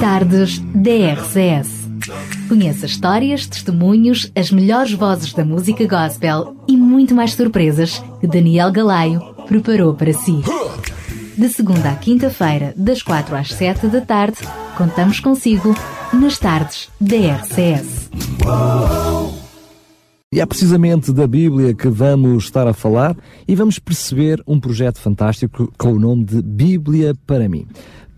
Tardes DRCS. Conheça histórias, testemunhos, as melhores vozes da música gospel e muito mais surpresas que Daniel Galaio preparou para si. De segunda à quinta-feira, das quatro às sete da tarde, contamos consigo nas tardes DRCS. E é precisamente da Bíblia que vamos estar a falar e vamos perceber um projeto fantástico com o nome de Bíblia para mim.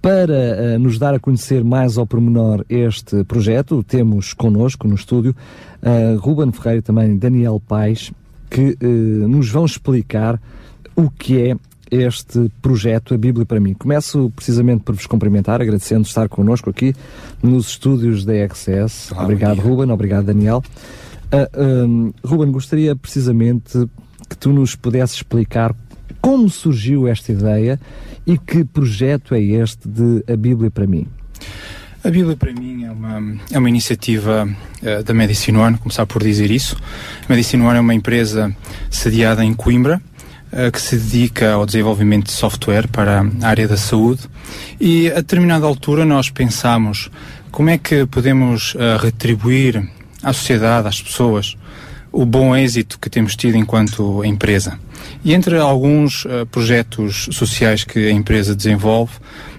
Para uh, nos dar a conhecer mais ao pormenor este projeto, temos connosco no estúdio uh, Ruben Ferreira e também Daniel Paes, que uh, nos vão explicar o que é este projeto, a Bíblia para mim. Começo precisamente por vos cumprimentar, agradecendo estar connosco aqui nos estúdios da RCS. Obrigado, Ruben, obrigado, Daniel. Uh, um, Ruben, gostaria precisamente que tu nos pudesses explicar como surgiu esta ideia e que projeto é este de A Bíblia para mim? A Bíblia para mim é uma, é uma iniciativa uh, da Medicine One, começar por dizer isso. A Medicine One é uma empresa sediada em Coimbra, uh, que se dedica ao desenvolvimento de software para a área da saúde e a determinada altura nós pensamos como é que podemos uh, retribuir à sociedade, às pessoas, o bom êxito que temos tido enquanto empresa. E entre alguns uh, projetos sociais que a empresa desenvolve,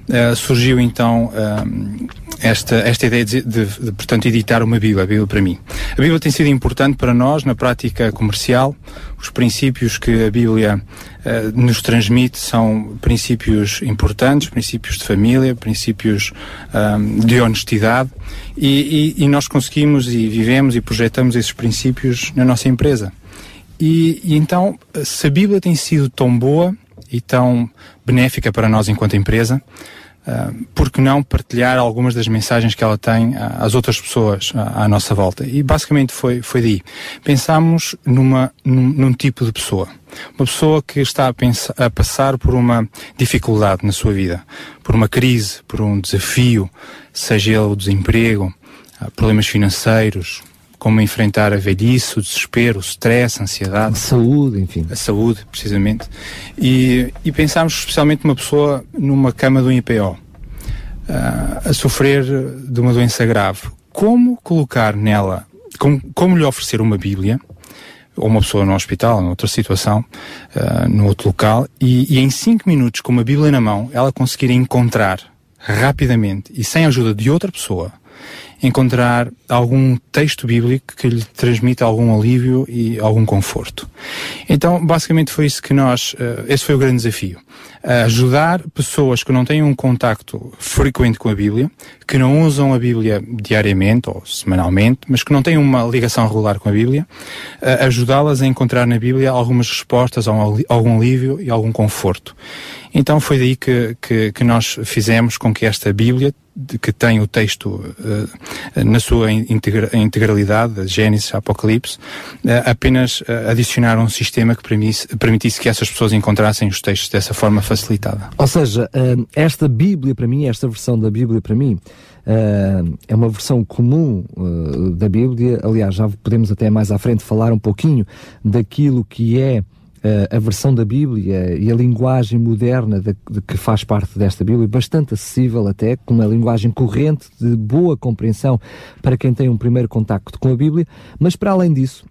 uh, surgiu então uh, esta, esta ideia de, de, de, portanto, editar uma Bíblia, a Bíblia para mim. A Bíblia tem sido importante para nós na prática comercial. Os princípios que a Bíblia nos transmite são princípios importantes, princípios de família, princípios de honestidade. E, e, e nós conseguimos e vivemos e projetamos esses princípios na nossa empresa. E, e, então, se a Bíblia tem sido tão boa e tão benéfica para nós enquanto empresa, uh, por que não partilhar algumas das mensagens que ela tem às outras pessoas à, à nossa volta? E basicamente foi, foi daí. Pensámos numa, num, num tipo de pessoa. Uma pessoa que está a, pensar, a passar por uma dificuldade na sua vida, por uma crise, por um desafio, seja ele o desemprego, problemas financeiros, como enfrentar a velhice, o desespero, o stress, a ansiedade. A saúde, enfim. A saúde, precisamente. E, e pensámos especialmente uma pessoa numa cama do IPO, uh, a sofrer de uma doença grave. Como colocar nela, como, como lhe oferecer uma Bíblia, ou uma pessoa no hospital, noutra situação, uh, no outro local, e, e em cinco minutos, com uma Bíblia na mão, ela conseguir encontrar rapidamente e sem a ajuda de outra pessoa, encontrar algum texto bíblico que lhe transmita algum alívio e algum conforto. Então, basicamente foi isso que nós, uh, esse foi o grande desafio. Uh, ajudar pessoas que não têm um contacto frequente com a Bíblia, que não usam a Bíblia diariamente ou semanalmente, mas que não têm uma ligação regular com a Bíblia, uh, ajudá-las a encontrar na Bíblia algumas respostas, algum alívio e algum conforto. Então foi daí que, que, que nós fizemos com que esta Bíblia, que tem o texto uh, na sua integra integralidade, Gênesis, Apocalipse, uh, apenas uh, adicionar um sistema que permitisse, que essas pessoas encontrassem os textos dessa forma facilitada. Ou seja, esta Bíblia para mim, esta versão da Bíblia para mim, é uma versão comum da Bíblia. Aliás, já podemos até mais à frente falar um pouquinho daquilo que é a versão da Bíblia e a linguagem moderna de, de, que faz parte desta Bíblia, bastante acessível até, com uma linguagem corrente, de boa compreensão para quem tem um primeiro contacto com a Bíblia, mas para além disso,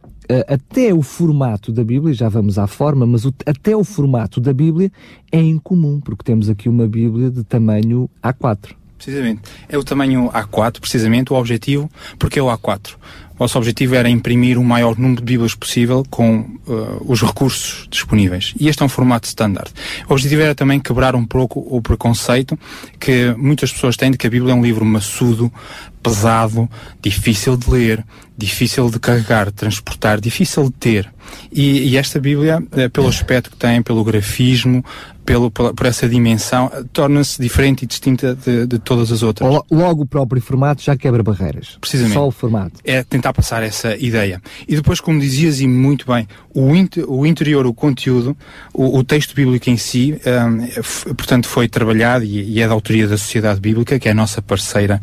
até o formato da Bíblia, já vamos à forma, mas o, até o formato da Bíblia é incomum, porque temos aqui uma Bíblia de tamanho A4. Precisamente. É o tamanho A4, precisamente, o objetivo, porque é o A4. O nosso objetivo era imprimir o maior número de Bíblias possível com uh, os recursos disponíveis. E este é um formato standard. O objetivo era também quebrar um pouco o preconceito que muitas pessoas têm de que a Bíblia é um livro maçudo, pesado, difícil de ler, difícil de carregar, transportar, difícil de ter. E, e esta Bíblia, eh, pelo aspecto que tem, pelo grafismo, pelo, por, por essa dimensão, torna-se diferente e distinta de, de, todas as outras. Logo o próprio formato já quebra barreiras. Precisamente. Só o formato. É tentar passar essa ideia. E depois, como dizias e muito bem, o, inter, o interior, o conteúdo, o, o texto bíblico em si, um, portanto, foi trabalhado e, e, é da autoria da Sociedade Bíblica, que é a nossa parceira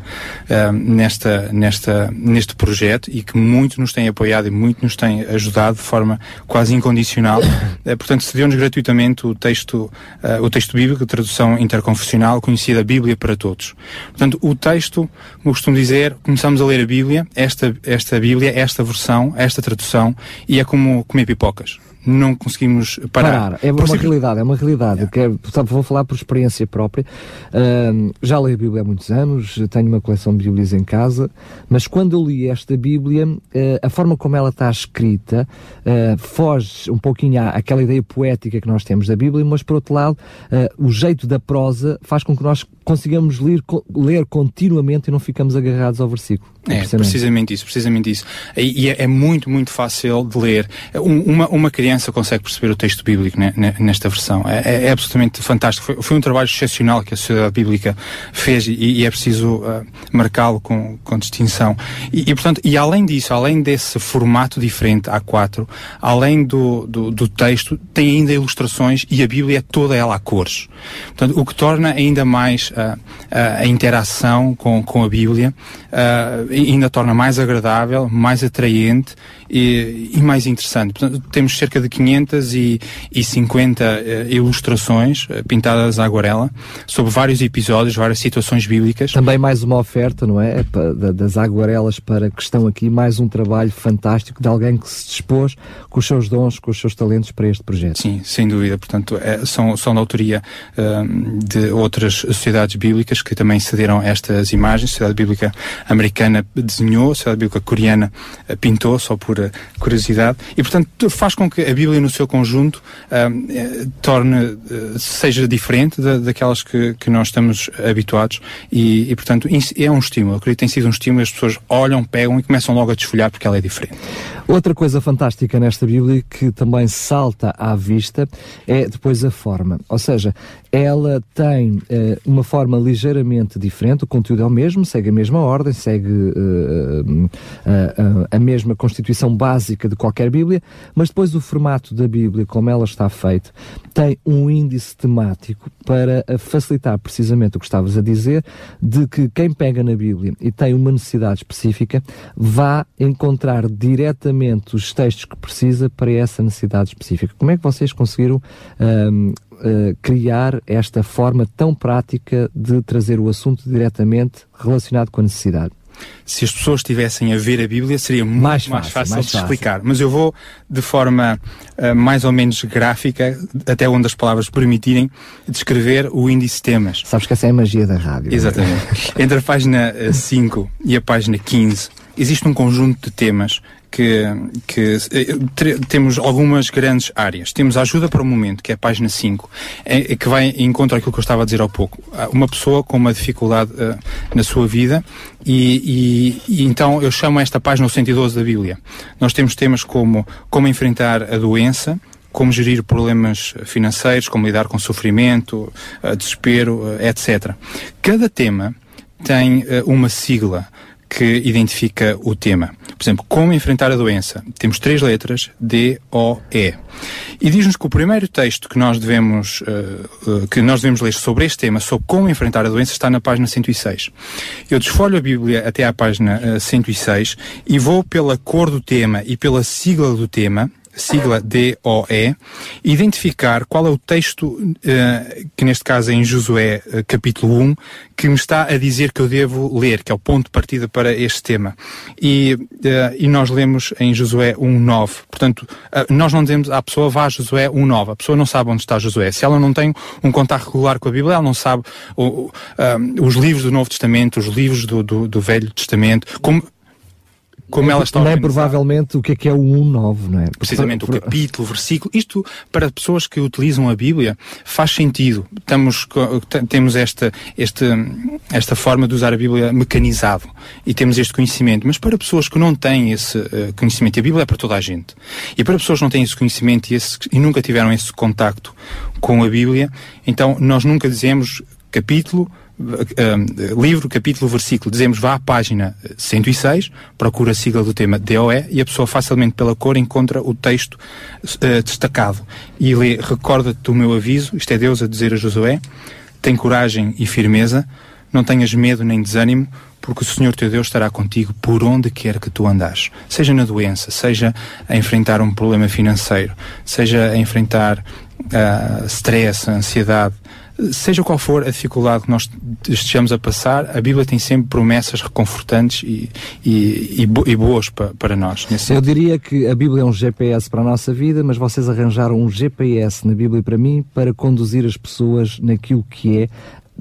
um, nesta, nesta, neste projeto e que muito nos tem apoiado e muito nos tem ajudado de forma quase incondicional. uh, portanto, cedeu-nos gratuitamente o texto uh, o texto bíblico, tradução interconfessional, conhecida Bíblia para todos. Portanto, o texto, como costumo dizer, começamos a ler a Bíblia, esta, esta Bíblia, esta versão, esta tradução, e é como comer pipocas não conseguimos parar. parar. É uma realidade, é uma realidade. Que é, vou falar por experiência própria. Uh, já leio a Bíblia há muitos anos, tenho uma coleção de Bíblias em casa, mas quando eu li esta Bíblia, uh, a forma como ela está escrita uh, foge um pouquinho à, àquela ideia poética que nós temos da Bíblia, mas por outro lado, o jeito da prosa faz com que nós consigamos ler, ler continuamente e não ficamos agarrados ao versículo. É, precisamente isso, precisamente isso. E, e é, é, muito, muito fácil de ler. Uma, uma criança consegue perceber o texto bíblico né, nesta versão. É, é, é absolutamente fantástico. Foi, foi, um trabalho excepcional que a Sociedade Bíblica fez e, e é preciso uh, marcá-lo com, com distinção. E, e, portanto, e além disso, além desse formato diferente A4, além do, do, do texto, tem ainda ilustrações e a Bíblia é toda ela a cores. Portanto, o que torna ainda mais uh, a interação com, com a Bíblia ainda torna mais agradável, mais atraente e, e mais interessante. Portanto, temos cerca de 550 uh, ilustrações uh, pintadas à aguarela sobre vários episódios, várias situações bíblicas. Também mais uma oferta, não é? Das aguarelas para que estão aqui, mais um trabalho fantástico de alguém que se dispôs com os seus dons, com os seus talentos para este projeto. Sim, sem dúvida. Portanto, é, são, são da autoria uh, de outras sociedades bíblicas que também cederam estas imagens. A Sociedade Bíblica Americana desenhou, a Sociedade Bíblica Coreana pintou, só por uh, curiosidade. E, portanto, faz com que a Bíblia, no seu conjunto, uh, torne, seja diferente da, daquelas que, que nós estamos habituados. E, e, portanto, é um estímulo. Eu acredito que tem sido um estímulo. As pessoas olham, pegam e começam logo a desfolhar porque ela é diferente. Outra coisa fantástica nesta Bíblia que também salta à vista é depois a forma. Ou seja, ela tem uh, uma forma ligeiramente diferente, o conteúdo é o mesmo, segue a mesma ordem, segue uh, uh, a mesma constituição básica de qualquer Bíblia, mas depois o formato da Bíblia, como ela está feita, tem um índice temático para facilitar precisamente o que estavas a dizer, de que quem pega na Bíblia e tem uma necessidade específica, vá encontrar diretamente os textos que precisa para essa necessidade específica. Como é que vocês conseguiram uh, criar esta forma tão prática de trazer o assunto diretamente relacionado com a necessidade. Se as pessoas estivessem a ver a Bíblia, seria muito mais fácil, mais fácil mais de fácil. explicar. Mas eu vou, de forma uh, mais ou menos gráfica, até onde as palavras permitirem, descrever o índice temas. Sabes que essa é a magia da rádio. É? Exatamente. Entre a página 5 uh, e a página 15, existe um conjunto de temas que, que eh, temos algumas grandes áreas. Temos a ajuda para o momento, que é a página 5, é, é, que vai em contra aquilo que eu estava a dizer há pouco. Uma pessoa com uma dificuldade uh, na sua vida e, e, e, então eu chamo esta página o 112 da Bíblia. Nós temos temas como como enfrentar a doença, como gerir problemas financeiros, como lidar com sofrimento, uh, desespero, uh, etc. Cada tema tem uma sigla que identifica o tema. Por exemplo, como enfrentar a doença. Temos três letras, D, O, E. E diz-nos que o primeiro texto que nós devemos, uh, uh, que nós devemos ler sobre este tema, sobre como enfrentar a doença, está na página 106. Eu desfolho a Bíblia até à página uh, eh, 106 e vou pela cor do tema e pela sigla do tema, sigla DOE, identificar qual é o texto, uh, que neste caso é em Josué uh, capítulo 1, que me está a dizer que eu devo ler, que é o ponto de partida para este tema. E, uh, e nós lemos em Josué 1.9. Portanto, nós não dizemos à pessoa vá a Josué 1.9. A pessoa não sabe onde está Josué. Se ela não tem um contato regular com a Bíblia, ela não sabe os livros do Novo Testamento, os livros do, do, do Velho Testamento, como como ela está Nem provavelmente o que é que é o 1.9, não é? Precisamente, o capítulo, o versículo. Isto, para pessoas que utilizam a Bíblia, faz sentido. Estamos, temos esta, esta, esta forma de usar a Bíblia mecanizado e temos este conhecimento. Mas para pessoas que não têm esse uh, conhecimento, a Bíblia é para toda a gente. E para pessoas que não têm esse conhecimento e, esse, e nunca tiveram esse contacto com a Bíblia, então nós nunca dizemos capítulo, uh, livro, capítulo, versículo, dizemos vá à página 106, procura a sigla do tema DOE e a pessoa facilmente pela cor encontra o texto uh, destacado e lê, recorda-te do meu aviso, isto é Deus a dizer a Josué, tem coragem e firmeza, não tenhas medo nem desânimo, porque o Senhor teu Deus estará contigo por onde quer que tu andares. Seja na doença, seja a enfrentar um problema financeiro, seja a enfrentar uh, stress, ansiedade, seja qual for a dificuldade que nós estejamos a passar, a Bíblia tem sempre promessas reconfortantes e, e, e, bo boas pa, para nós. Eu diria que a Bíblia é um GPS para a nossa vida, mas vocês arranjaram um GPS na Bíblia para mim para conduzir as pessoas naquilo que é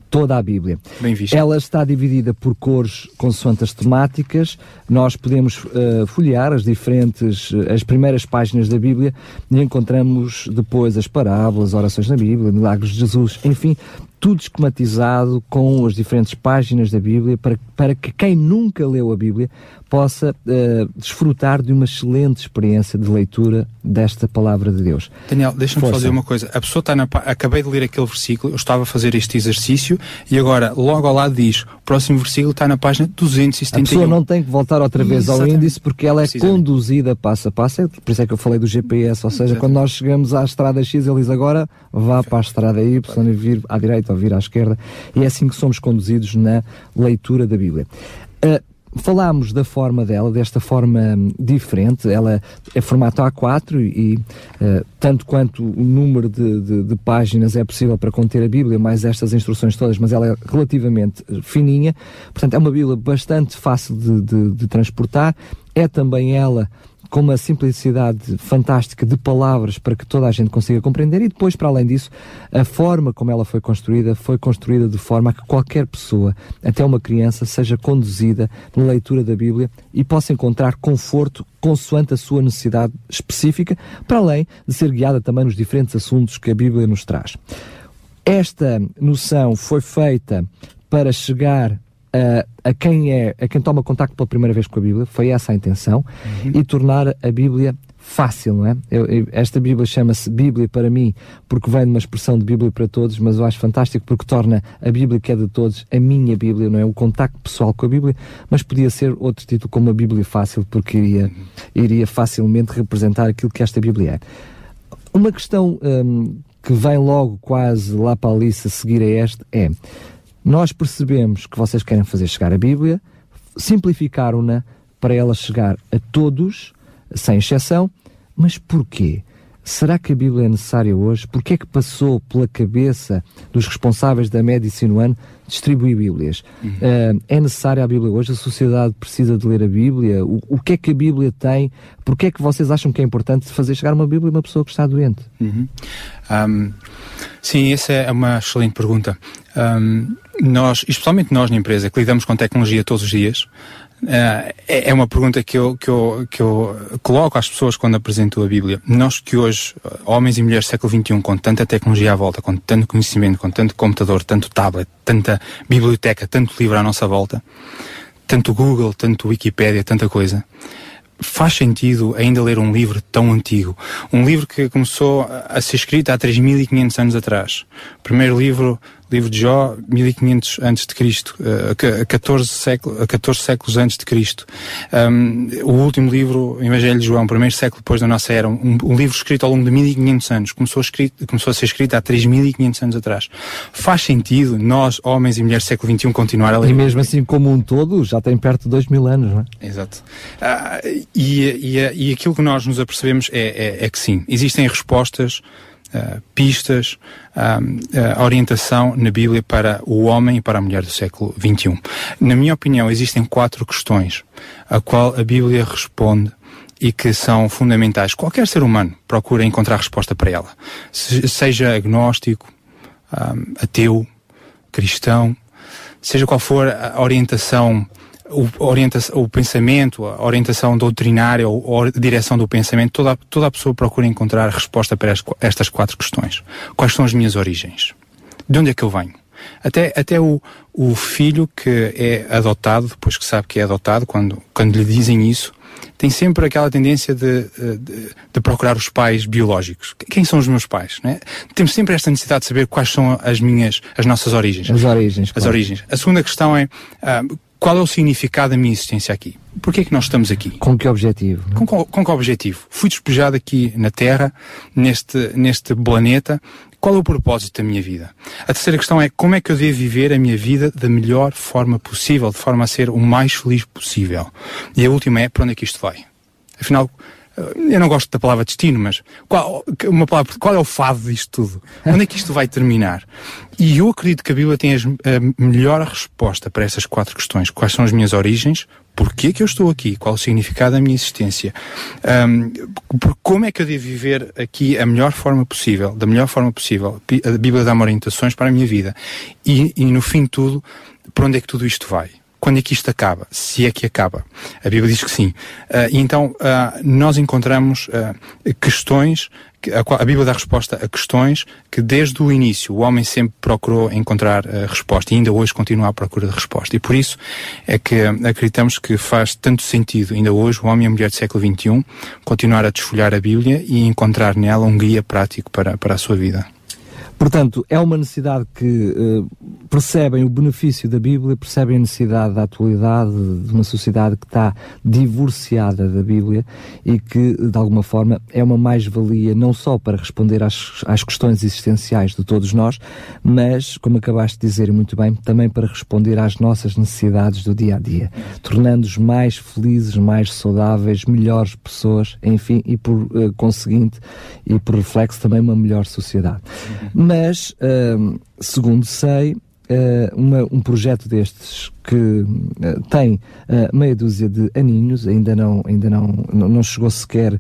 toda a Bíblia. Bem visto. Ela está dividida por cores consoante as temáticas. Nós podemos uh, folhear as diferentes, eh, as primeiras páginas da Bíblia e encontramos depois as parábolas, orações na Bíblia, milagres de Jesus, enfim, tudo esquematizado com as diferentes páginas da Bíblia para, para que quem nunca leu a Bíblia possa uh, desfrutar de uma excelente experiência de leitura desta palavra de Deus. Daniel, deixa-me fazer uma coisa. A pessoa está na. Acabei de ler aquele versículo, eu estava a fazer este exercício e agora, logo ao lado diz: o próximo versículo está na página 271. A pessoa não tem que voltar outra vez Exatamente. ao índice porque ela é conduzida passo a passo. É por isso é que eu falei do GPS, ou seja, Exatamente. quando nós chegamos à estrada X, ele diz agora vá para a estrada Y, vir à direita direita ou vir à esquerda, e é assim que somos conduzidos na leitura da Bíblia. Uh, falámos da forma dela, desta forma hum, diferente, ela é formato A4 e uh, tanto quanto o número de, de, de, páginas é possível para conter a Bíblia, mais estas instruções todas, mas ela é relativamente fininha, portanto é uma Bíblia bastante fácil de, de transportar, é também ela com uma simplicidade fantástica de palavras para que toda a gente consiga compreender e depois, para além disso, a forma como ela foi construída foi construída de forma a que qualquer pessoa, até uma criança, seja conduzida na leitura da Bíblia e possa encontrar conforto consoante a sua necessidade específica, para além de ser guiada também nos diferentes assuntos que a Bíblia nos traz. Esta noção foi feita para chegar a, a, quem é, a quem toma contacto pela primeira vez com a Bíblia, foi essa a intenção, uhum. e tornar a Bíblia fácil, não é? Eu, eu, esta Bíblia chama-se Bíblia para mim, porque vem de uma expressão de Bíblia para todos, mas eu acho fantástico porque torna a Bíblia que é de todos a minha Bíblia, não é? O contacto pessoal com a Bíblia, mas podia ser outro título como a Bíblia Fácil, porque iria, uhum. iria facilmente representar aquilo que esta Bíblia é. Uma questão hum, que vem logo quase lá para a Alice a seguir a esta é nós percebemos que vocês querem fazer chegar a Bíblia, simplificaram-na para ela chegar a todos, sem exceção, mas porquê? Será que a Bíblia é necessária hoje? Porquê é que passou pela cabeça dos responsáveis da Medicine One distribuir Bíblias? Uhum. Uh, é necessária a Bíblia hoje? A sociedade precisa de ler a Bíblia? O, o que é que a Bíblia tem? Porquê é que vocês acham que é importante fazer chegar uma Bíblia a uma pessoa que está doente? Uhum. Um, sim, essa é uma excelente pergunta. Um, nós, especialmente nós na empresa, que lidamos com tecnologia todos os dias, Uh, é uma pergunta que eu, que, eu, que eu coloco às pessoas quando apresento a Bíblia. Nós que hoje, homens e mulheres do século XXI, com tanta tecnologia à volta, com tanto conhecimento, com tanto computador, tanto tablet, tanta biblioteca, tanto livro à nossa volta, tanto Google, tanto Wikipedia, tanta coisa, faz sentido ainda ler um livro tão antigo? Um livro que começou a ser escrito há 3.500 anos atrás. O primeiro livro livro de Jó, 1500 antes de Cristo, uh, 14, século, 14 séculos antes de Cristo. Um, o último livro, o Evangelho de João, primeiro século depois da nossa era, um, um, livro escrito ao longo de 1500 anos, começou a, escrito, começou a ser escrito há 3500 anos atrás. Faz sentido nós, homens e mulheres do século XXI, continuar a ler? E mesmo assim, como um todo, já tem perto de 2000 anos, não é? Exato. Uh, e, e, e aquilo que nós nos apercebemos é, é, é que sim, existem respostas uh, pistas, uh, orientação na Bíblia para o homem e para a mulher do século XXI. Na minha opinião, existem quatro questões a qual a Bíblia responde e que são fundamentais. Qualquer ser humano procura encontrar resposta para ela. Se, seja agnóstico, um, ateu, cristão, seja qual for a orientação o, orienta o pensamento, a orientação doutrinária ou, a direção do pensamento, toda, toda a pessoa procura encontrar resposta para estas quatro questões. Quais são as minhas origens? De onde é que eu venho? Até, até o, o filho que é adotado, depois que sabe que é adotado, quando, quando lhe dizem isso, tem sempre aquela tendência de, de, de, procurar os pais biológicos. Quem são os meus pais? Né? Temos sempre esta necessidade de saber quais são as minhas, as nossas origens. As origens. As claro. origens. A segunda questão é uh, qual é o significado da minha existência aqui? Porquê é que nós estamos aqui? Com que objetivo? Com, com, com que objetivo? Fui despejado aqui na Terra, neste, neste planeta. Qual é o propósito da minha vida? A terceira questão é como é que eu devo viver a minha vida da melhor forma possível, de forma a ser o mais feliz possível. E a última é para onde é que isto vai? Afinal, eu não gosto da palavra destino, mas qual, uma palavra, qual é o fado disto tudo? Onde é que isto vai terminar? E eu acredito que a Bíblia tem a melhor resposta para essas quatro questões. Quais são as minhas origens? Porquê que eu estou aqui? Qual o significado da minha existência? Um, como é que eu devo viver aqui a melhor forma possível, da melhor forma possível? A Bíblia dá-me orientações para a minha vida. E, e no fim de tudo, para onde é que tudo isto vai? Quando é que isto acaba? Se é que acaba. A Bíblia diz que sim. Uh, e então uh, nós encontramos uh, questões, que a, a, Bíblia dá resposta a questões que desde o início o homem sempre procurou encontrar resposta e ainda hoje continua à procura de resposta. E por isso é que acreditamos que faz tanto sentido, ainda hoje, o homem e a mulher do século XXI, continuar a desfolhar a Bíblia e encontrar nela um guia prático para, para a sua vida. Portanto, é uma necessidade que uh, percebem o benefício da Bíblia, percebem a necessidade da atualidade de uma sociedade que está divorciada da Bíblia e que, de alguma forma, é uma mais-valia não só para responder às, às questões existenciais de todos nós, mas, como acabaste de dizer muito bem, também para responder às nossas necessidades do dia a dia, tornando-os mais felizes, mais saudáveis, melhores pessoas, enfim, e por uh, conseguinte e por reflexo também uma melhor sociedade. Uhum mas, uh, segundo sei, uh, uma, um projeto destes que uh, tem uh, meia dúzia de aninhos, ainda não, ainda não, não chegou sequer uh,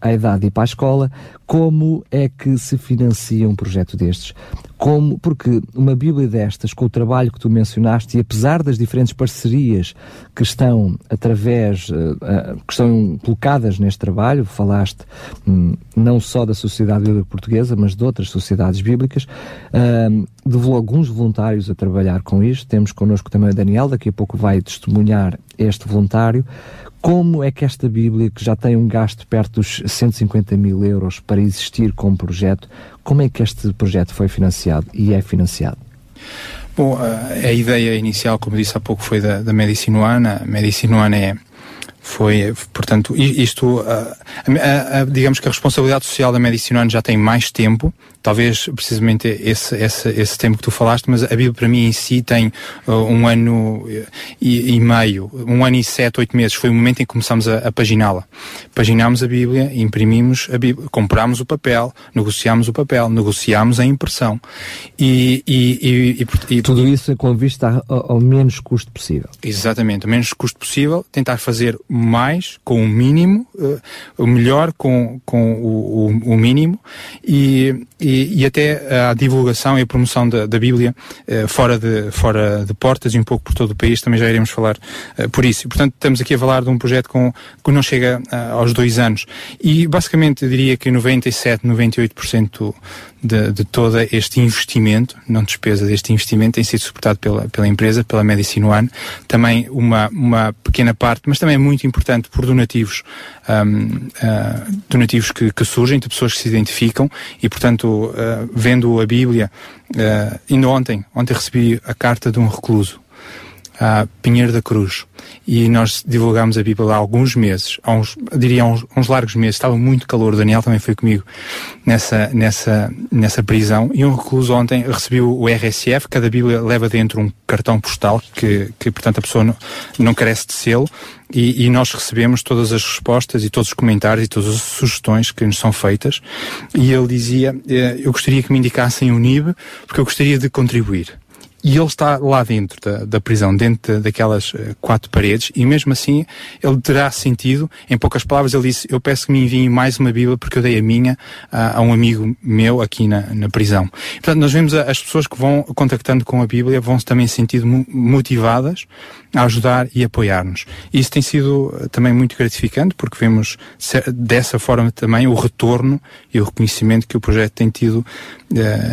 à idade de ir para a escola, como é que se financia um projeto destes? Como, porque uma Bíblia destas, com o trabalho que tu mencionaste, e apesar das diferentes parcerias que estão através, que estão colocadas neste trabalho, falaste um, não só da Sociedade Bíblica Portuguesa, mas de outras sociedades bíblicas, de alguns voluntários a trabalhar com isto, temos connosco também a Daniel Daniel, daqui a pouco vai testemunhar este voluntário. Como é que esta Bíblia, que já tem um gasto perto dos 150 mil euros para existir como projeto, como é que este projeto foi financiado e é financiado? Bom, a, ideia inicial, como disse há pouco, foi da, da Medicinoana. A Medicinoana é foi, portanto, isto, a, a, a, digamos que a responsabilidade social da Medicinoana já tem mais tempo, talvez precisamente esse, esse, esse tempo que tu falaste, mas a Bíblia para mim em si tem uh, um ano e, e, meio, um ano e sete, oito meses. Foi o momento em que começamos a, a paginá-la. Paginámos a Bíblia, imprimimos a Bíblia, comprámos o papel, negociámos o papel, negociámos a impressão. E, e, e tudo isso com vista ao, ao menos custo possível. Exatamente, o menos custo possível, tentar fazer mais com o mínimo, o melhor com, com o, o, o mínimo e, e e, até a divulgação e a promoção da, da Bíblia eh, fora, de, fora de portas e um pouco por todo o país, também já iremos falar eh, por isso. E, portanto, estamos aqui a falar de um projeto com, que não chega eh, aos dois anos. E, basicamente, eu diria que 97, 98% de, de todo este investimento, não despesa deste investimento, tem sido suportado pela, pela empresa, pela Medicine One. Também uma, uma pequena parte, mas também é muito importante por donativos, um, uh, donativos que, que, surgem de pessoas que se identificam e, portanto, uh, vendo a Bíblia, uh, ainda ontem, ontem recebi a carta de um recluso a Pinheiro da Cruz. E nós divulgámos a Bíblia há alguns meses, há uns, diria uns, uns largos meses, estava muito calor, o Daniel também foi comigo nessa, nessa, nessa prisão, e um recluso ontem recebeu o RSF, cada Bíblia leva dentro um cartão postal, que, que portanto a pessoa não, não carece de selo, e, e, nós recebemos todas as respostas e todos os comentários e todas as sugestões que nos são feitas, e ele dizia, eh, eu gostaria que me indicassem o NIB, porque eu gostaria de contribuir e ele está lá dentro da, da prisão, dentro daquelas uh, quatro paredes, e mesmo assim ele terá sentido, em poucas palavras, ele disse: Eu peço que me enviem mais uma Bíblia porque eu dei a minha uh, a um amigo meu aqui na, na prisão. Portanto, nós vemos a, as pessoas que vão contactando com a Bíblia vão também sentindo motivadas a ajudar e apoiar-nos. Isso tem sido uh, também muito gratificante porque vemos dessa forma também o retorno e o reconhecimento que o projeto tem tido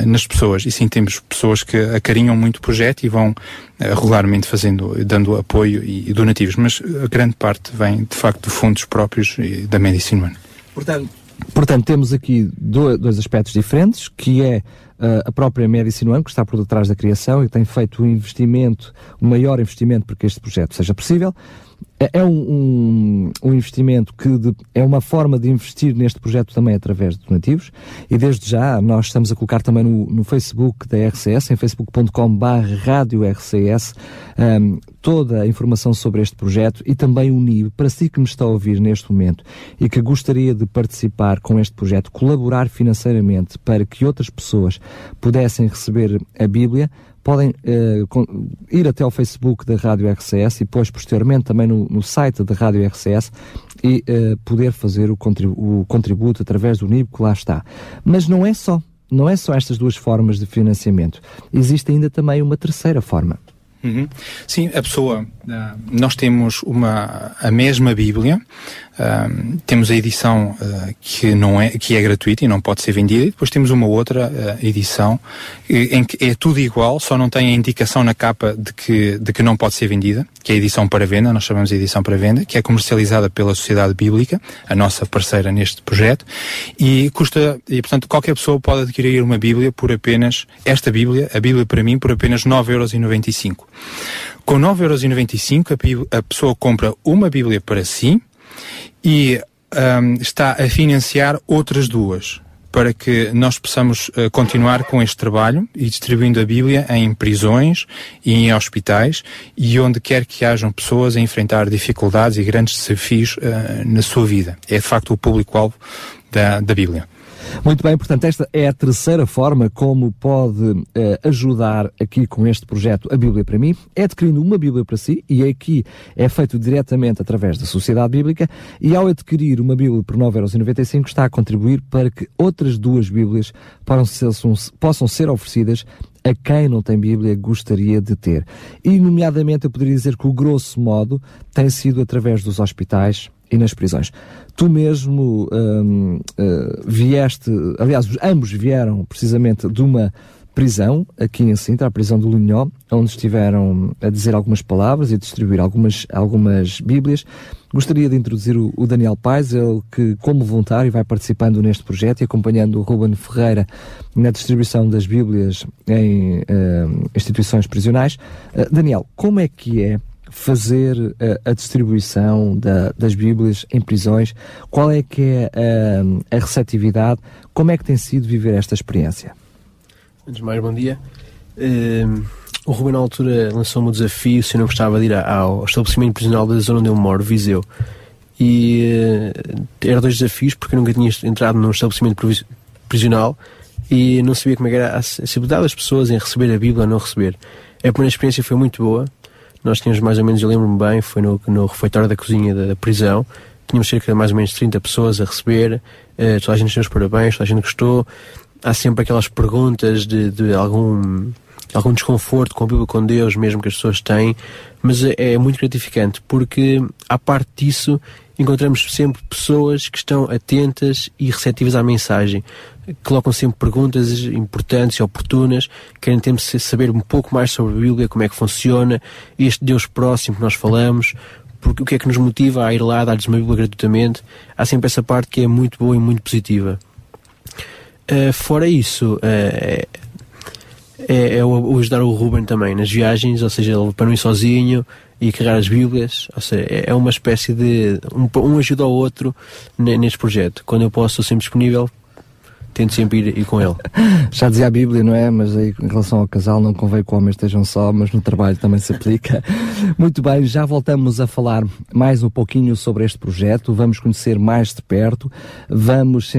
nas pessoas. E sim, temos pessoas que acarinham muito do projeto e vão uh, regularmente fazendo, dando apoio e, e, donativos, mas a grande parte vem de facto de fundos próprios da Medicine One. Portanto, portanto temos aqui dois aspectos diferentes, que é uh, a própria Medicine One, que está por detrás da criação e tem feito o um investimento, um maior investimento para que este projeto seja possível. É, é um, um, um, investimento que de, é uma forma de investir neste projeto também através de donativos. E desde já nós estamos a colocar também no, no Facebook da RCS, em facebook.com RCS, um, toda a informação sobre este projeto e também o NIB, para si que me está a ouvir neste momento e que gostaria de participar com este projeto, colaborar financeiramente para que outras pessoas pudessem receber a Bíblia, podem uh, ir até ao Facebook da Rádio RCS e depois posteriormente também no, no site da Rádio RCS e uh, poder fazer o, contribu o contributo através do NIB que lá está. Mas não é só, não é só estas duas formas de financiamento. Existe ainda também uma terceira forma. Uhum. Sim, a pessoa, uh, nós temos uma, a mesma Bíblia, uh, temos a edição uh, que não é, que é gratuita e não pode ser vendida, e depois temos uma outra edição em que é tudo igual, só não tem a indicação na capa de que, de que não pode ser vendida, que é a edição para venda, nós chamamos de edição para venda, que é comercializada pela Sociedade Bíblica, a nossa parceira neste projeto, e custa, e portanto qualquer pessoa pode adquirir uma Bíblia por apenas, esta Bíblia, a Bíblia para mim, por apenas 9,95€. Com 9,95€ a, a pessoa compra uma Bíblia para si e um, está a financiar outras duas para que nós possamos uh, continuar com este trabalho e distribuindo a Bíblia em prisões e em hospitais e onde quer que hajam pessoas a enfrentar dificuldades e grandes desafios uh, na sua vida. É de facto o público-alvo da, da Bíblia. Muito bem, portanto, esta é a terceira forma como pode uh, ajudar aqui com este projeto a Bíblia para mim, é adquirindo uma Bíblia para si, e aqui é feito diretamente através da Sociedade Bíblica, e ao adquirir uma Bíblia por 9,95€ está a contribuir para que outras duas Bíblias possam ser, oferecidas a quem não tem Bíblia gostaria de ter. E, nomeadamente, eu poderia dizer que o grosso modo tem sido através dos hospitais, e nas prisões. Tu mesmo um, uh, eh, vieste, aliás, ambos vieram precisamente de uma prisão aqui em Sintra, a prisão do Lunhó, onde estiveram a dizer algumas palavras e a distribuir algumas, algumas bíblias. Gostaria de introduzir o, o, Daniel Pais, ele que, como voluntário, vai participando neste projeto e acompanhando o Ruben Ferreira na distribuição das bíblias em uh, instituições prisionais. Uh, Daniel, como é que é fazer a, eh, a distribuição da, das Bíblias em prisões? Qual é que é a, eh, a receptividade? Como é que tem sido viver esta experiência? Antes de mais, bom dia. Uh, o Ruben, na altura, lançou-me o desafio se eu não gostava de ir ao estabelecimento prisional da zona onde eu moro, Viseu. E uh, eram dois desafios, porque eu nunca tinha entrado num estabelecimento prisional e não sabia como é era a acessibilidade das pessoas em receber a Bíblia ou não receber. A primeira experiência foi muito boa, nós tínhamos mais ou menos, eu lembro-me bem, foi no, no refeitório da cozinha da, da, prisão, tínhamos cerca de mais ou menos 30 pessoas a receber, uh, toda a gente deu os parabéns, toda a gente gostou. Há sempre aquelas perguntas de, de algum algum desconforto com a Bíblia com Deus, mesmo que as pessoas têm, mas é, é muito gratificante porque, à parte disso, encontramos sempre pessoas que estão atentas e receptivas à mensagem, colocam sempre perguntas importantes e oportunas, querem sempre saber um pouco mais sobre a Bíblia, como é que funciona, este Deus próximo que nós falamos, porque o que é que nos motiva a ir lá, dar-lhes uma Bíblia gratuitamente. Há sempre essa parte que é muito boa e muito positiva. Uh, fora isso, uh, é, é, é o, ajudar o Ruben também nas viagens, ou seja, ele para não ir sozinho, e carregar as Bíblias, ou seja, é, é uma espécie de. um, um ajuda ao outro neste projeto. Quando eu posso, estou sempre disponível, tento sempre ir, ir, com ele. Já dizia a Bíblia, não é? Mas aí, em relação ao casal, não convém que homens estejam só, mas no trabalho também se aplica. Muito bem, já voltamos a falar mais um pouquinho sobre este projeto, vamos conhecer mais de perto, vamos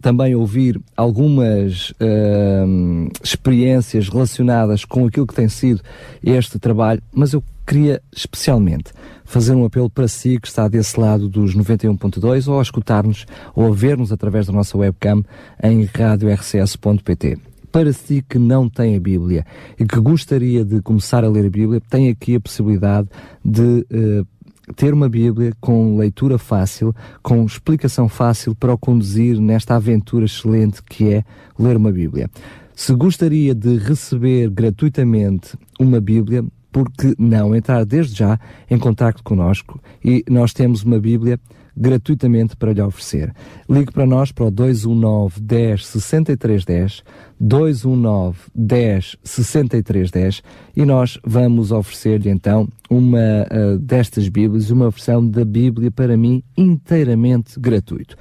também ouvir algumas uh, experiências relacionadas com aquilo que tem sido este trabalho, mas eu queria especialmente fazer um apelo para si que está desse lado dos 91.2 ou a escutar-nos ou a ver-nos através da nossa webcam em radiorcs.pt. Para si que não tem a Bíblia e que gostaria de começar a ler a Bíblia, tem aqui a possibilidade de uh, ter uma Bíblia com leitura fácil, com explicação fácil para o conduzir nesta aventura excelente que é ler uma Bíblia. Se gostaria de receber gratuitamente uma Bíblia, porque não entrar desde já em contacto connosco e nós temos uma Bíblia gratuitamente para lhe oferecer. Ligue para nós para o 219 10 63 10, 219 10 63 10 e nós vamos oferecer-lhe então uma uh, destas Bíblias, uma versão da Bíblia para mim inteiramente gratuito.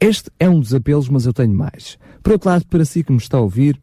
Este é um dos apelos, mas eu tenho mais. Por outro lado, para si que me está a ouvir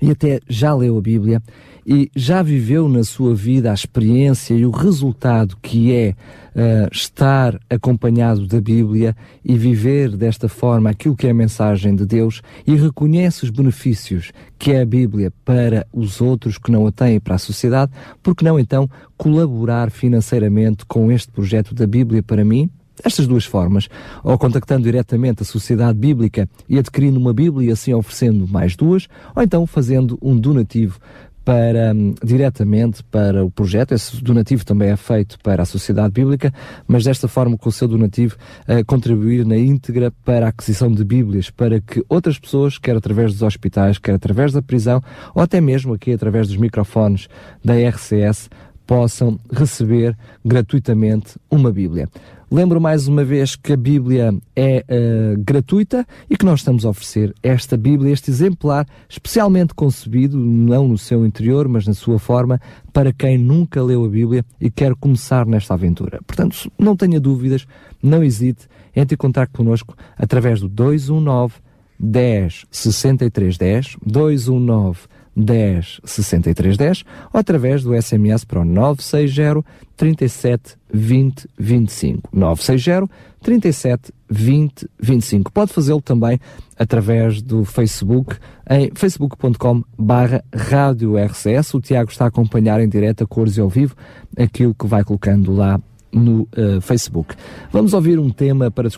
e até já leu a Bíblia e já viveu na sua vida a experiência e o resultado que é uh, estar acompanhado da Bíblia e viver desta forma aquilo que é a mensagem de Deus e reconhece os benefícios que é a Bíblia para os outros que não a têm para a sociedade, porque não então colaborar financeiramente com este projeto da Bíblia para mim? Estas duas formas, ou contactando diretamente a Sociedade Bíblica e adquirindo uma Bíblia e assim oferecendo mais duas, ou então fazendo um donativo para, um, diretamente para o projeto. Esse donativo também é feito para a Sociedade Bíblica, mas desta forma, com o seu donativo, contribuir na íntegra para a aquisição de Bíblias, para que outras pessoas, quer através dos hospitais, quer através da prisão, ou até mesmo aqui através dos microfones da RCS, possam receber gratuitamente uma Bíblia. Lembro mais uma vez que a Bíblia é uh, gratuita e que nós estamos a oferecer esta Bíblia, este exemplar, especialmente concebido, não no seu interior, mas na sua forma, para quem nunca leu a Bíblia e quer começar nesta aventura. Portanto, não tenha dúvidas, não hesite, entre em contato connosco através do 219 10 63 10, 219 10 63 10 ou através do SMS para o 960 37 20 25. 960 37 20 25. Pode fazê-lo também através do Facebook em facebook.com barra rádio RCS. O Tiago está a acompanhar em direto a cores e ao vivo aquilo que vai colocando lá no uh, Facebook. Vamos ouvir um tema para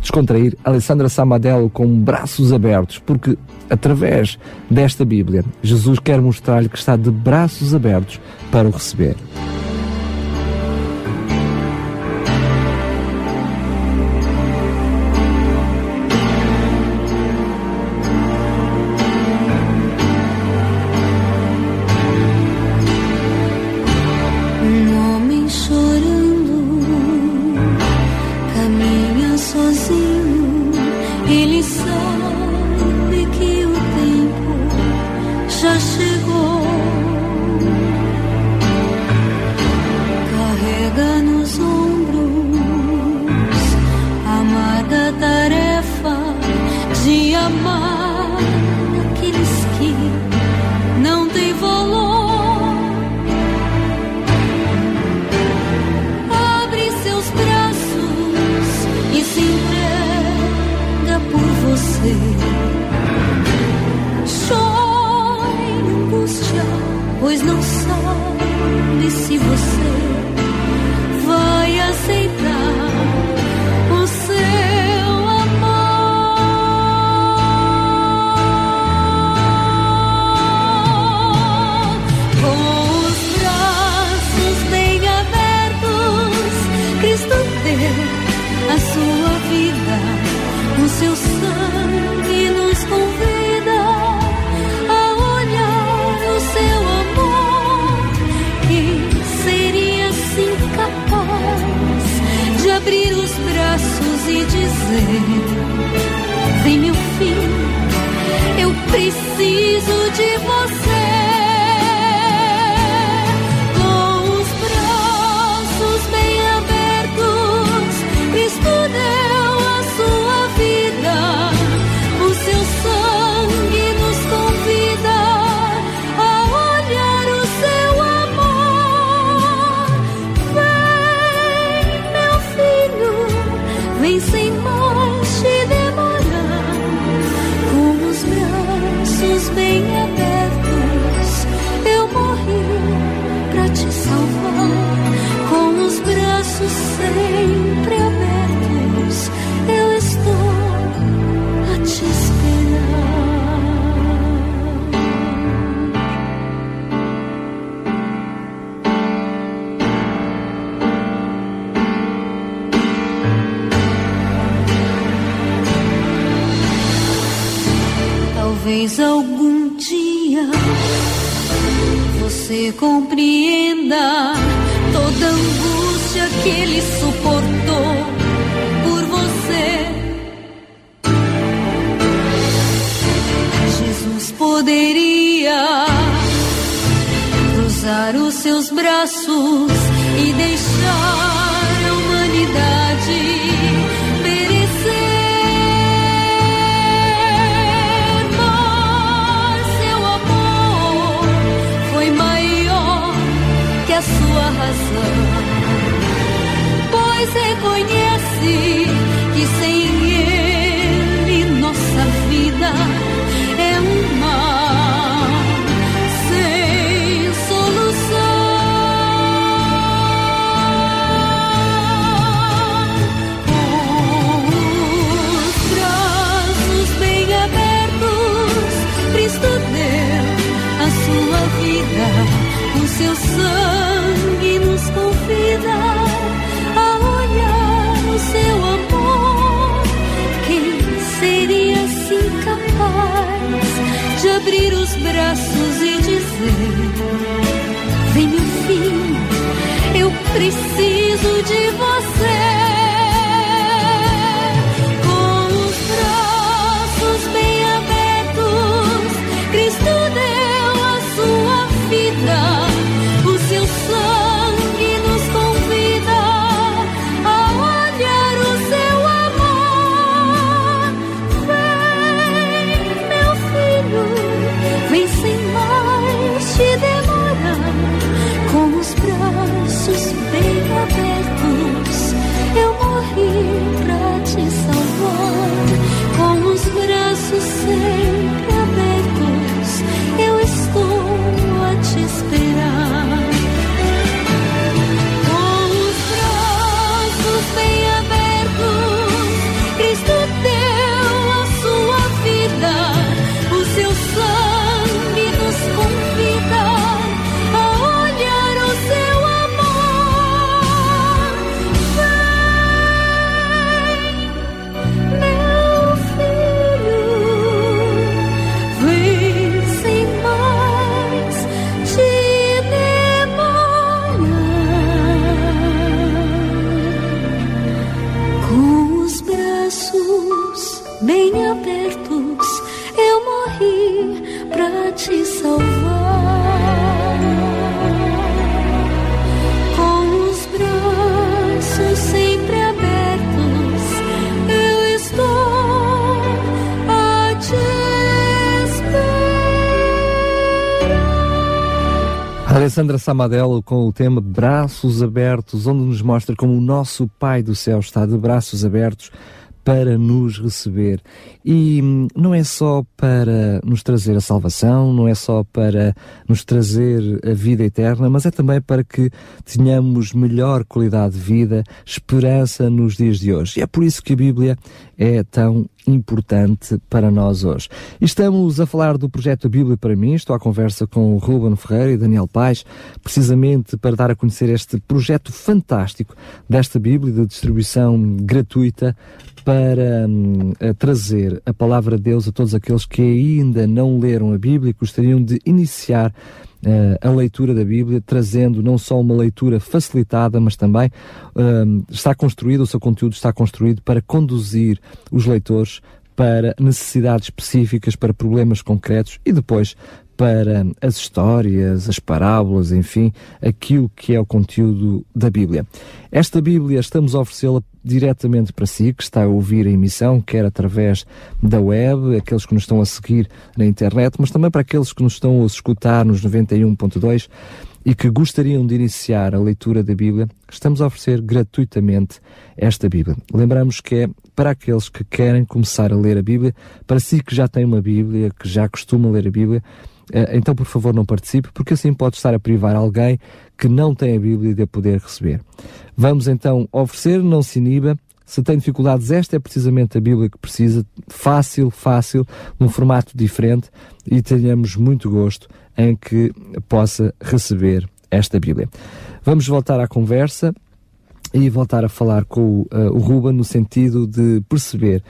descontrair Alessandra Samadelo com braços abertos, porque através desta Bíblia, Jesus quer mostrar-lhe que está de braços abertos para o receber. vem. Meu filho, eu preciso você compreenda toda angústia que ele suportou por você. Jesus poderia cruzar os seus braços e deixar a humanidade. Sua razão, pois reconhece que sem preciso de você. Pra te salvar. Com os braços sempre abertos, eu estou a te esperar. Alessandra Samadelo com o tema Braços Abertos, onde nos mostra como o nosso Pai do Céu está de braços abertos para nos receber. E hum, não é só para nos trazer a salvação, não é só para nos trazer a vida eterna, mas é também para que tenhamos melhor qualidade de vida, esperança nos dias de hoje. E é por isso que a Bíblia é tão importante para nós hoje. Estamos a falar do projeto Bíblia para mim, estou à conversa com Ruben Ferreira e Daniel Paes, precisamente para dar a conhecer este projeto fantástico desta Bíblia de distribuição gratuita para hum, a trazer a palavra de Deus a todos aqueles que ainda não leram a Bíblia e gostariam de iniciar eh, a leitura da Bíblia, trazendo não só uma leitura facilitada, mas também hum, está construído, o seu conteúdo está construído para conduzir os leitores para necessidades específicas, para problemas concretos e depois para as histórias, as parábolas, enfim, aquilo que é o conteúdo da Bíblia. Esta Bíblia estamos a oferecê-la diretamente para si, que está a ouvir a emissão, quer através da web, aqueles que nos estão a seguir na internet, mas também para aqueles que nos estão a escutar nos 91.2 e que gostariam de iniciar a leitura da Bíblia, estamos a oferecer gratuitamente esta Bíblia. Lembramos que é para aqueles que querem começar a ler a Bíblia, para si que já tem uma Bíblia, que já costuma ler a Bíblia, então por favor não participe, porque assim pode estar a privar alguém que não tem a Bíblia de a poder receber. Vamos então oferecer, não se iniba, se tem dificuldades, esta é precisamente a Bíblia que precisa, fácil, fácil, num formato diferente e tenhamos muito gosto em que possa receber esta Bíblia. Vamos voltar à conversa e voltar a falar com uh, o no sentido de perceber.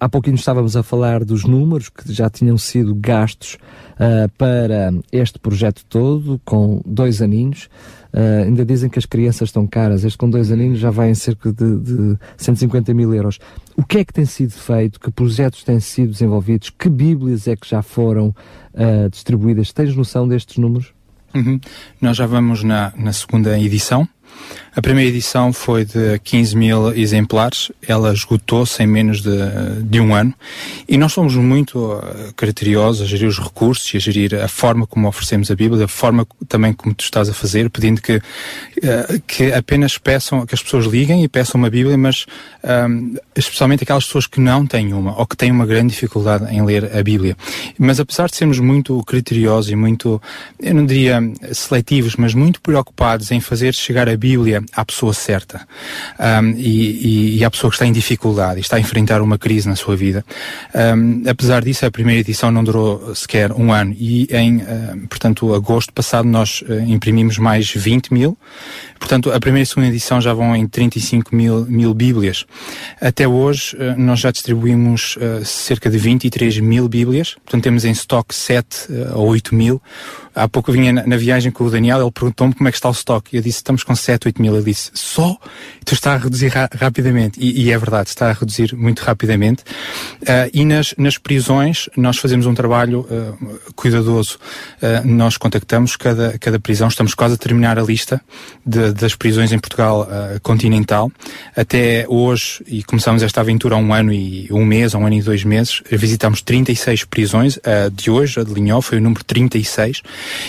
Há pouquinho estávamos a falar dos números que já tinham sido gastos uh, para este projeto todo, com dois aninhos. Uh, ainda dizem que as crianças estão caras. Este com dois aninhos já vai em cerca de, de 150 mil euros. O que é que tem sido feito? Que projetos têm sido desenvolvidos? Que bíblias é que já foram uh, distribuídas? Tens noção destes números? Uhum. Nós já vamos na, na segunda edição. A primeira edição foi de 15 mil exemplares, ela esgotou-se em menos de, de, um ano e nós somos muito uh, criteriosos a gerir os recursos e a gerir a forma como oferecemos a Bíblia, a forma também como tu estás a fazer, pedindo que, uh, que apenas peçam, que as pessoas liguem e peçam uma Bíblia, mas um, especialmente aquelas pessoas que não têm uma ou que têm uma grande dificuldade em ler a Bíblia. Mas apesar de sermos muito criteriosos e muito, eu não diria seletivos, mas muito preocupados em fazer chegar a Bíblia à pessoa certa um, e, e, e, à pessoa que está em dificuldade e está a enfrentar uma crise na sua vida. Um, apesar disso, a primeira edição não durou sequer um ano e em, portanto, agosto passado nós uh, imprimimos mais 20 mil. Portanto, a primeira e segunda edição já vão em 35 mil, mil Bíblias. Até hoje, uh, nós já distribuímos cerca de 23 mil Bíblias. Portanto, temos em estoque 7 ou 8 mil. Há pouco vinha na, na viagem com o Daniel, ele perguntou-me como é que está o estoque. Eu disse, estamos com 7, 8 mil. Ele disse, só? Tu está a reduzir ra rapidamente. E, e, é verdade, está a reduzir muito rapidamente. Uh, e nas, nas prisões, nós fazemos um trabalho uh, cuidadoso. Uh, nós contactamos cada, cada prisão, estamos quase a terminar a lista de, das prisões em Portugal continental. Até hoje, e começamos esta aventura há um ano e um mês, um ano e dois meses, visitámos 36 prisões. A de hoje, a de Linhó, foi o número 36.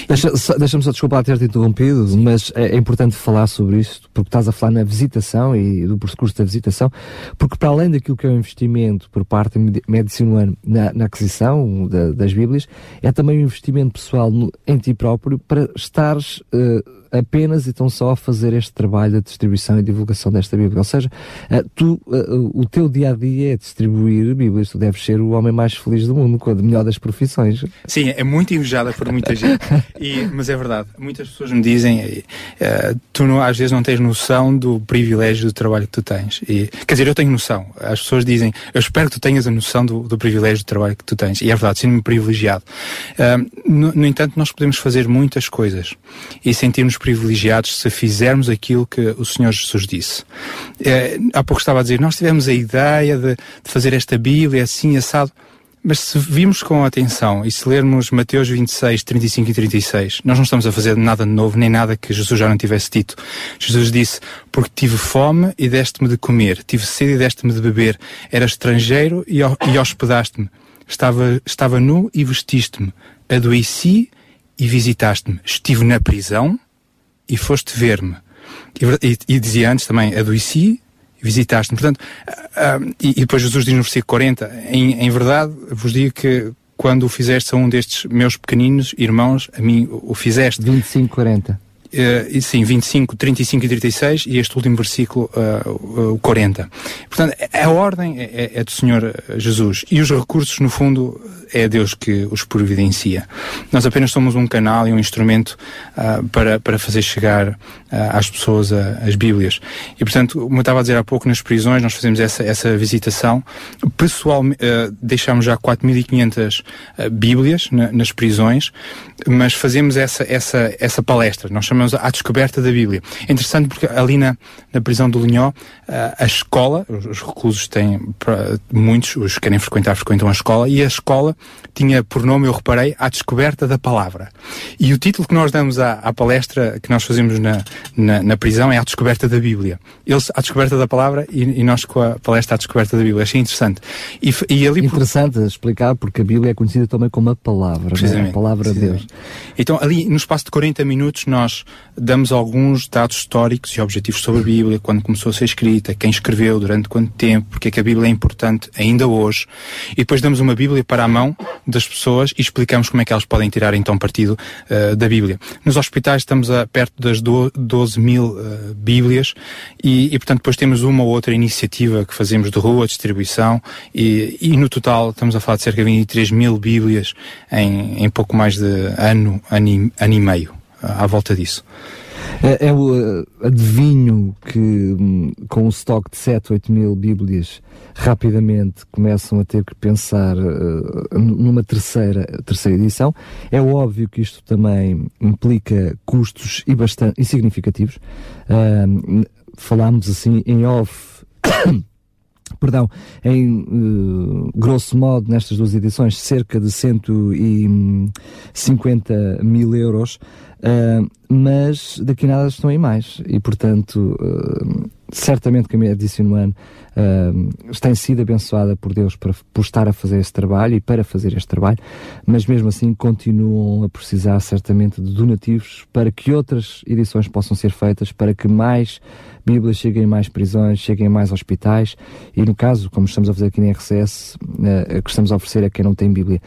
Deixa-me só, deixa só desculpar ter-te interrompido, mas é, é, importante falar sobre isto, porque estás a falar na visitação e do percurso da visitação, porque para além daquilo que é o um investimento por parte da medicina na, na aquisição da, das Bíblias, é também um investimento pessoal no, em ti próprio para estares. Uh, apenas e tão só a fazer este trabalho de distribuição e divulgação desta Bíblia. Ou seja, eh, tu, eh, o teu dia a dia é distribuir Bíblias, tu deves ser o homem mais feliz do mundo, com a melhor das profissões. Sim, é muito invejada por muita gente, e, mas é verdade. Muitas pessoas me dizem, uh, tu não, às vezes não tens noção do privilégio do trabalho que tu tens. E, quer dizer, eu tenho noção. As pessoas dizem, eu espero que tu tenhas a noção do, do privilégio do trabalho que tu tens. E é verdade, sinto-me privilegiado. No, no entanto, nós podemos fazer muitas coisas e sentirmos privilegiados se fizermos aquilo que o Senhor Jesus disse. É, há pouco estava a dizer, nós tivemos a ideia de, de fazer esta Bíblia assim, assado. Mas se vimos com atenção e se lermos Mateus 26, 35 e 36, nós não estamos a fazer nada de novo, nem nada que Jesus já não tivesse dito. Jesus disse, porque tive fome e deste-me de comer, tive sede e deste-me de beber, era estrangeiro e, e hospedaste-me, estava, estava nu e vestiste-me, adoeci e visitaste-me, estive na prisão e foste ver-me. E, e, e, dizia antes também, adoeci visitaste-me. Portanto, uh, uh, e, e, depois Jesus diz no versículo 40, em, em verdade vos digo que quando o fizeste a um destes meus pequeninos irmãos, a mim o fizeste. 25, 40. Uh, sim, 25, 35 e 36 e este último versículo, uh, o 40. Portanto, a ordem é, é, do Senhor Jesus e os recursos, no fundo, é Deus que os providencia. Nós apenas somos um canal e um instrumento uh, para, para fazer chegar uh, às pessoas a, as Bíblias. E, portanto, como eu estava a dizer há pouco, nas prisões nós fazemos essa, essa visitação. Pessoalmente, uh, deixamos já 4.500 Bíblias na, nas prisões, mas fazemos essa, essa, essa palestra. Nós chamamos a descoberta da Bíblia. É interessante porque ali na, na prisão do Linhó, a escola, os, os reclusos têm, muitos, os que querem frequentar, frequentam a escola, e a escola tinha por nome, eu reparei, A Descoberta da Palavra. E o título que nós damos à, à palestra que nós fazemos na, na, na, prisão é A Descoberta da Bíblia. Eles, A Descoberta da Palavra e, e nós com a palestra A Descoberta da Bíblia. Achei interessante. E, e ali interessante por... explicar, porque a Bíblia é conhecida também como a Palavra, Precisamente. É? a Palavra de Deus. Então, ali, no espaço de 40 minutos, nós damos alguns dados históricos e objetivos sobre a Bíblia, quando começou a ser escrita, quem escreveu, durante quanto tempo, porque é que a Bíblia é importante ainda hoje. E depois damos uma Bíblia para a mão das pessoas e explicamos como é que elas podem tirar então partido uh, da Bíblia. Nos hospitais estamos a perto das do, 12 mil uh, Bíblias e, e, portanto, depois temos uma ou outra iniciativa que fazemos de rua, distribuição e, e no total estamos a falar de cerca de 23 mil Bíblias em, em pouco mais de ano, ano e, ano e meio à volta disso. É, é o uh, adivinho que um, com um estoque de 7, 8 mil Bíblias rapidamente começam a ter que pensar uh, numa terceira, terceira edição. É óbvio que isto também implica custos e bastante e significativos. Uh, falámos assim em off perdão, em uh, grosso modo, nestas duas edições, cerca de 150 mil euros, uh, mas daqui a nada estão em mais. E, portanto, uh, certamente que a Medicine One uh, tem sido abençoada por Deus para, por estar a fazer este trabalho e para fazer este trabalho, mas mesmo assim continuam a precisar certamente de donativos para que outras edições possam ser feitas, para que mais Bíblias cheguem em mais prisões, cheguem em mais hospitais e no caso, como estamos a fazer aqui na RCS, uh, que estamos a oferecer a quem não tem Bíblia.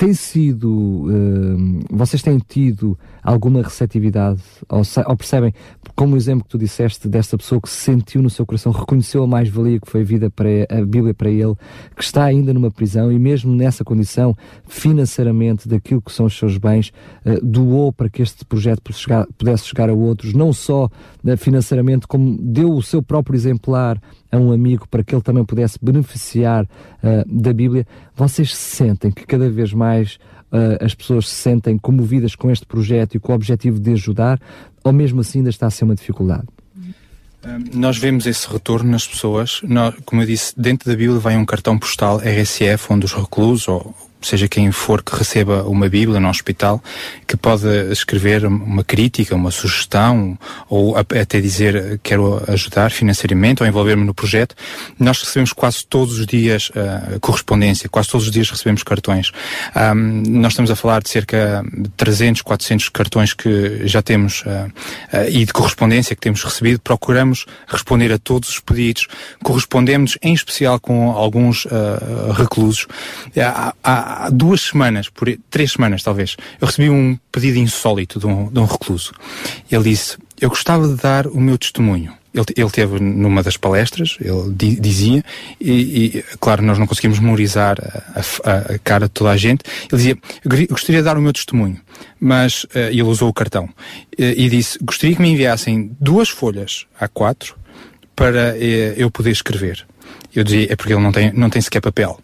Tem sido, uh, vocês têm tido alguma receptividade, ou, ou, percebem, como o exemplo que tu disseste desta pessoa que se sentiu no seu coração, reconheceu a mais-valia que foi a vida para a Bíblia para ele, que está ainda numa prisão e mesmo nessa condição, financeiramente, daquilo que são os seus bens, uh, doou para que este projeto pudesse chegar a outros, não só uh, financeiramente, como deu o seu próprio exemplar a um amigo para que ele também pudesse beneficiar uh, da Bíblia, vocês sentem que cada vez mais uh, as pessoas se sentem comovidas com este projeto e com o objetivo de ajudar, ou mesmo assim ainda está a ser uma dificuldade? Nós vemos esse retorno nas pessoas. Nós, como eu disse, dentro da Bíblia vai um cartão postal RSF, onde os reclusos ou seja quem for que receba uma Bíblia no hospital, que pode escrever uma crítica, uma sugestão, ou até dizer quero ajudar financeiramente ou envolver-me no projeto. Nós recebemos quase todos os dias uh, correspondência, quase todos os dias recebemos cartões. Um, nós estamos a falar de cerca de 300, 400 cartões que já temos uh, uh, e de correspondência que temos recebido. Procuramos responder a todos os pedidos, correspondemos em especial com alguns reclusos. há há duas semanas, por, três semanas talvez, eu recebi um pedido insólito de um, de um recluso. Ele disse: Eu gostava de dar o meu testemunho. Ele, ele teve numa das palestras, ele di, dizia, e, e, claro, nós não conseguimos memorizar a, a, a, cara de toda a gente. Ele dizia: gostaria de dar o meu testemunho, mas uh, ele usou o cartão uh, e disse: Gostaria que me enviassem duas folhas A4 para uh, eu poder escrever. Eu dizia: É porque ele não tem, não tem sequer papel.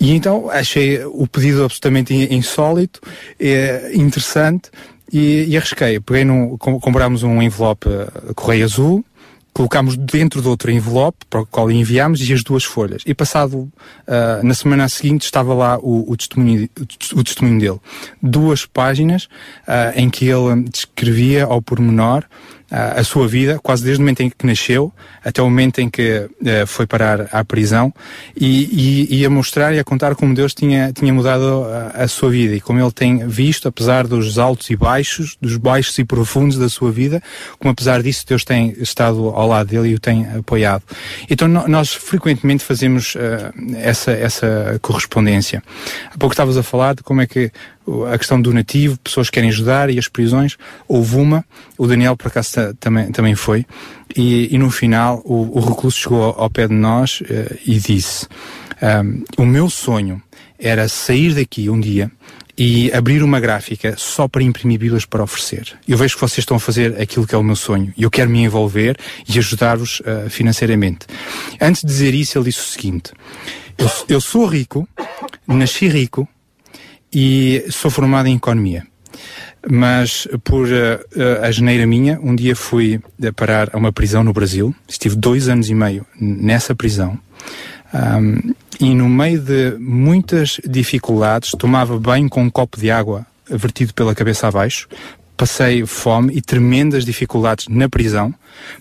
E então achei o pedido absolutamente insólito, é, interessante e, e arrisquei. Peguei num, comprámos um envelope uh, correio azul, colocámos dentro de outro envelope para o qual enviámos e as duas folhas. E passado, uh, na semana seguinte, estava lá o, o, testemunho, o testemunho dele. Duas páginas uh, em que ele descrevia ao pormenor a, sua vida, quase desde o momento em que nasceu até o momento em que uh, foi parar à prisão e, e, e, a mostrar e a contar como Deus tinha, tinha mudado a, a, sua vida e como ele tem visto, apesar dos altos e baixos, dos baixos e profundos da sua vida, como apesar disso Deus tem estado ao lado dele e o tem apoiado. Então no, nós frequentemente fazemos uh, essa, essa correspondência. Há pouco estavas a falar de como é que a questão do nativo, pessoas que querem ajudar e as prisões. Houve uma, o Daniel por acaso também, também foi, e, e no final o, o recluso chegou ao, ao, pé de nós uh, e disse: um, O meu sonho era sair daqui um dia e abrir uma gráfica só para imprimir Bíblias para oferecer. Eu vejo que vocês estão a fazer aquilo que é o meu sonho e eu quero me envolver e ajudar-vos uh, financeiramente. Antes de dizer isso, ele disse o seguinte: eu, eu sou rico, nasci rico, e sou formado em economia. Mas por uh, a geneira minha, um dia fui parar a uma prisão no Brasil. Estive dois anos e meio nessa prisão. Um, e no meio de muitas dificuldades, tomava bem com um copo de água vertido pela cabeça abaixo. Passei fome e tremendas dificuldades na prisão.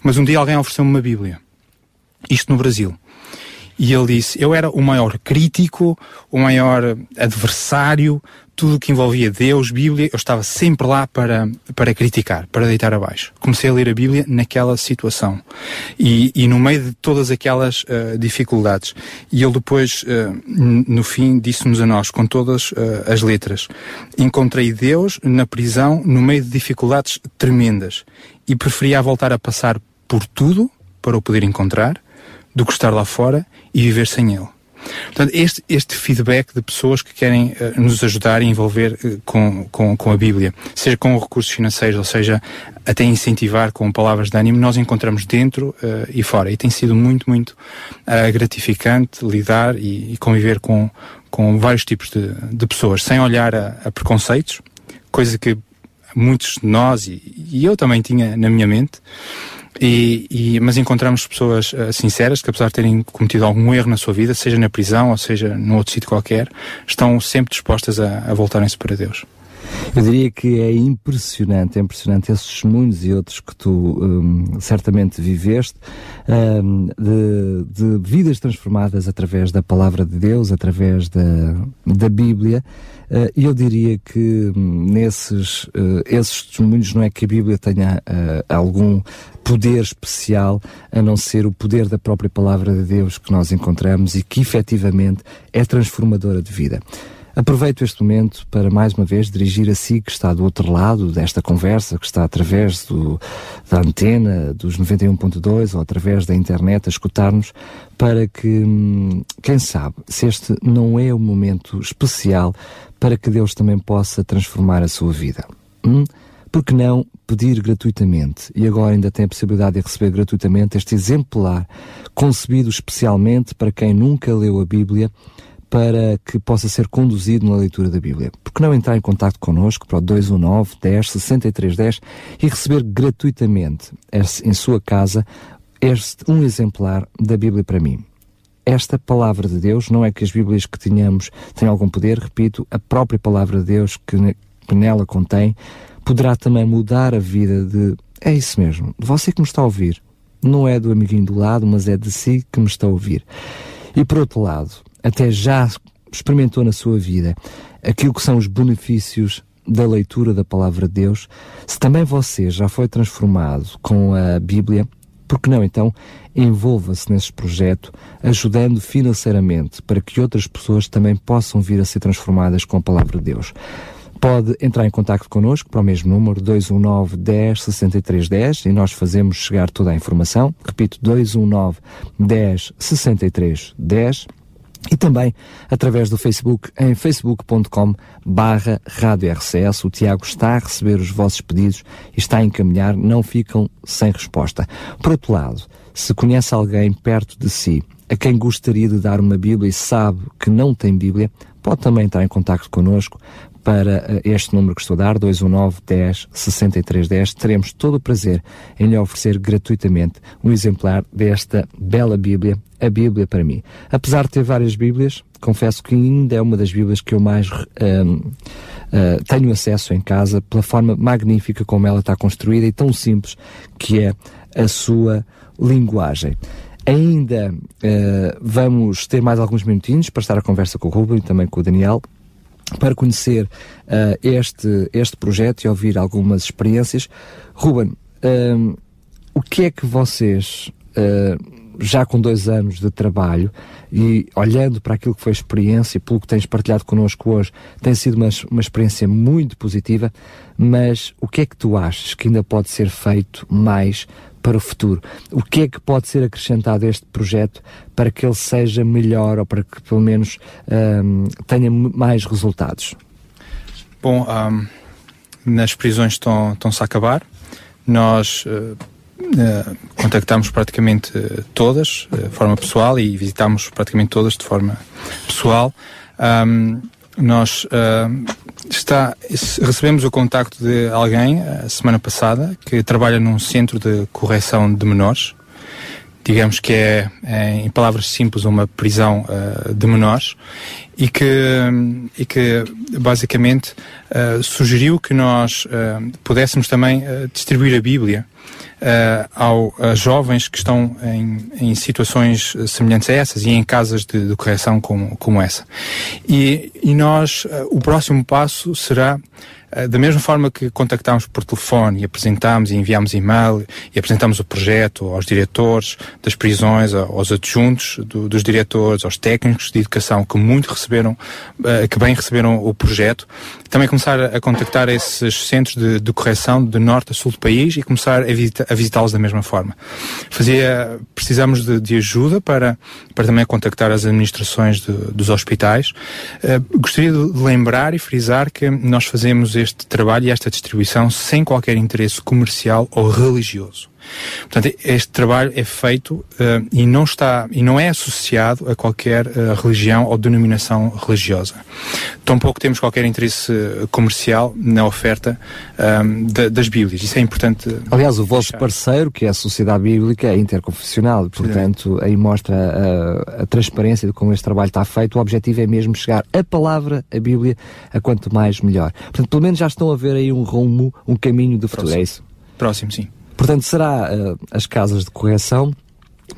Mas um dia alguém ofereceu-me uma Bíblia. Isto no Brasil. E ele disse: Eu era o maior crítico, o maior adversário, tudo o que envolvia Deus, Bíblia, eu estava sempre lá para, para criticar, para deitar abaixo. Comecei a ler a Bíblia naquela situação. E, e no meio de todas aquelas uh, dificuldades. E ele depois, uh, no fim, disse-nos a nós, com todas uh, as letras: Encontrei Deus na prisão, no meio de dificuldades tremendas. E preferia voltar a passar por tudo para o poder encontrar do que estar lá fora e viver sem ele. Portanto, este, este feedback de pessoas que querem uh, nos ajudar e envolver uh, com, com, com a Bíblia, seja com recursos financeiros, ou seja, até incentivar com palavras de ânimo, nós encontramos dentro uh, e fora. E tem sido muito, muito gratificante lidar e, e, conviver com, com vários tipos de, de pessoas, sem olhar a, a preconceitos, coisa que muitos de nós, e, e eu também tinha na minha mente, E, e, mas encontramos pessoas uh, sinceras que, apesar de terem cometido algum erro na sua vida, seja na prisão ou seja num outro sítio qualquer, estão sempre dispostas a, a voltarem-se para Deus. Eu diria que é impressionante, é impressionante esses testemunhos e outros que tu um, certamente viveste um, de, de, vidas transformadas através da palavra de Deus, através da, da Bíblia. Uh, eu diria que um, nesses uh, esses testemunhos não é que a Bíblia tenha uh, algum poder especial a não ser o poder da própria palavra de Deus que nós encontramos e que efetivamente é transformadora de vida. Aproveito este momento para mais uma vez dirigir a si que está do outro lado desta conversa, que está através do, da antena dos 91.2 ou através da internet a escutar-nos, para que, hum, quem sabe, se este não é o momento especial para que Deus também possa transformar a sua vida. Hum? Por que não pedir gratuitamente? E agora ainda tem a possibilidade de receber gratuitamente este exemplar concebido especialmente para quem nunca leu a Bíblia para que possa ser conduzido na leitura da Bíblia. Por que não entrar em contato connosco para o 219 10 63 10 e receber gratuitamente em sua casa este um exemplar da Bíblia para mim? Esta palavra de Deus não é que as Bíblias que tenhamos têm algum poder, repito, a própria palavra de Deus que nela contém poderá também mudar a vida de. É isso mesmo, de você que me está a ouvir. Não é do amiguinho do lado, mas é de si que me está a ouvir. E por outro lado, até já experimentou na sua vida aquilo que são os benefícios da leitura da palavra de Deus, se também você já foi transformado com a Bíblia, por que não então envolva-se nesse projeto, ajudando financeiramente para que outras pessoas também possam vir a ser transformadas com a palavra de Deus. Pode entrar em contato connosco para o mesmo número 219 10 63 10 e nós fazemos chegar toda a informação. Repito, 219 10 63 10 e também através do Facebook em facebook.com barra Rádio RCS. O Tiago está a receber os vossos pedidos e está a encaminhar, não ficam sem resposta. Por outro lado, se conhece alguém perto de si a quem gostaria de dar uma Bíblia e sabe que não tem Bíblia, pode também entrar em contato connosco para eh, este número que estou a dar, 219 10 63 10. Teremos todo o prazer em lhe oferecer gratuitamente um exemplar desta bela Bíblia, a Bíblia para mim. Apesar de ter várias Bíblias, confesso que ainda é uma das Bíblias que eu mais um, uh, eh, tenho acesso em casa pela forma magnífica como ela está construída e tão simples que é a sua linguagem. Ainda uh, vamos ter mais alguns minutinhos para estar a conversa com o Ruben e também com o Daniel para conhecer uh, este, este projeto e ouvir algumas experiências. Ruben, uh, o que é que vocês, uh, já com dois anos de trabalho e olhando para aquilo que foi a experiência e pelo que tens partilhado connosco hoje, tem sido uma, uma experiência muito positiva, mas o que é que tu achas que ainda pode ser feito mais para o futuro. O que é que pode ser acrescentado a este projeto para que ele seja melhor ou para que pelo menos um, tenha mais resultados? Bom, um, nas prisões estão-se a acabar. Nós uh, uh, contactámos praticamente uh, todas de forma pessoal e visitámos praticamente todas de forma pessoal. Um, nós uh, está, recebemos o contacto de alguém a semana passada que trabalha num centro de correção de menores. Digamos que é, é em palavras simples, uma prisão uh, de menores e que, e que basicamente uh, sugeriu que nós pudéssemos também distribuir a Bíblia uh, ao, a jovens que estão em, em, situações semelhantes a essas e em casas de, de correção como, como essa. E, e nós, uh, o próximo passo será eh, da mesma forma que contactámos por telefone e apresentámos e enviámos e-mail e apresentámos o projeto aos diretores das prisões, aos adjuntos do, dos diretores, aos técnicos de educação que muito receberam, eh, que bem receberam o projeto, também começar a contactar esses centros de, de correção de norte a sul do país e começar a, visita, a visitá-los da mesma forma. Fazia, precisamos de, de, ajuda para, para também contactar as administrações de, dos hospitais. Uh, gostaria de lembrar e frisar que nós fazemos este trabalho e esta distribuição sem qualquer interesse comercial ou religioso. Portanto, este trabalho é feito uh, e não está e não é associado a qualquer uh, religião ou denominação religiosa. Tampouco temos qualquer interesse comercial na oferta um, de, das Bíblias. Isso é importante. Aliás, o vosso deixar. parceiro, que é a Sociedade Bíblica, é interconfessional. Portanto, aí mostra a, a transparência de como este trabalho está feito. O objetivo é mesmo chegar a palavra, a Bíblia, a quanto mais melhor. Portanto, pelo menos já estão a ver aí um rumo, um caminho de futuro. Próximo. É isso? Próximo, sim. Portanto, será uh, as casas de correção.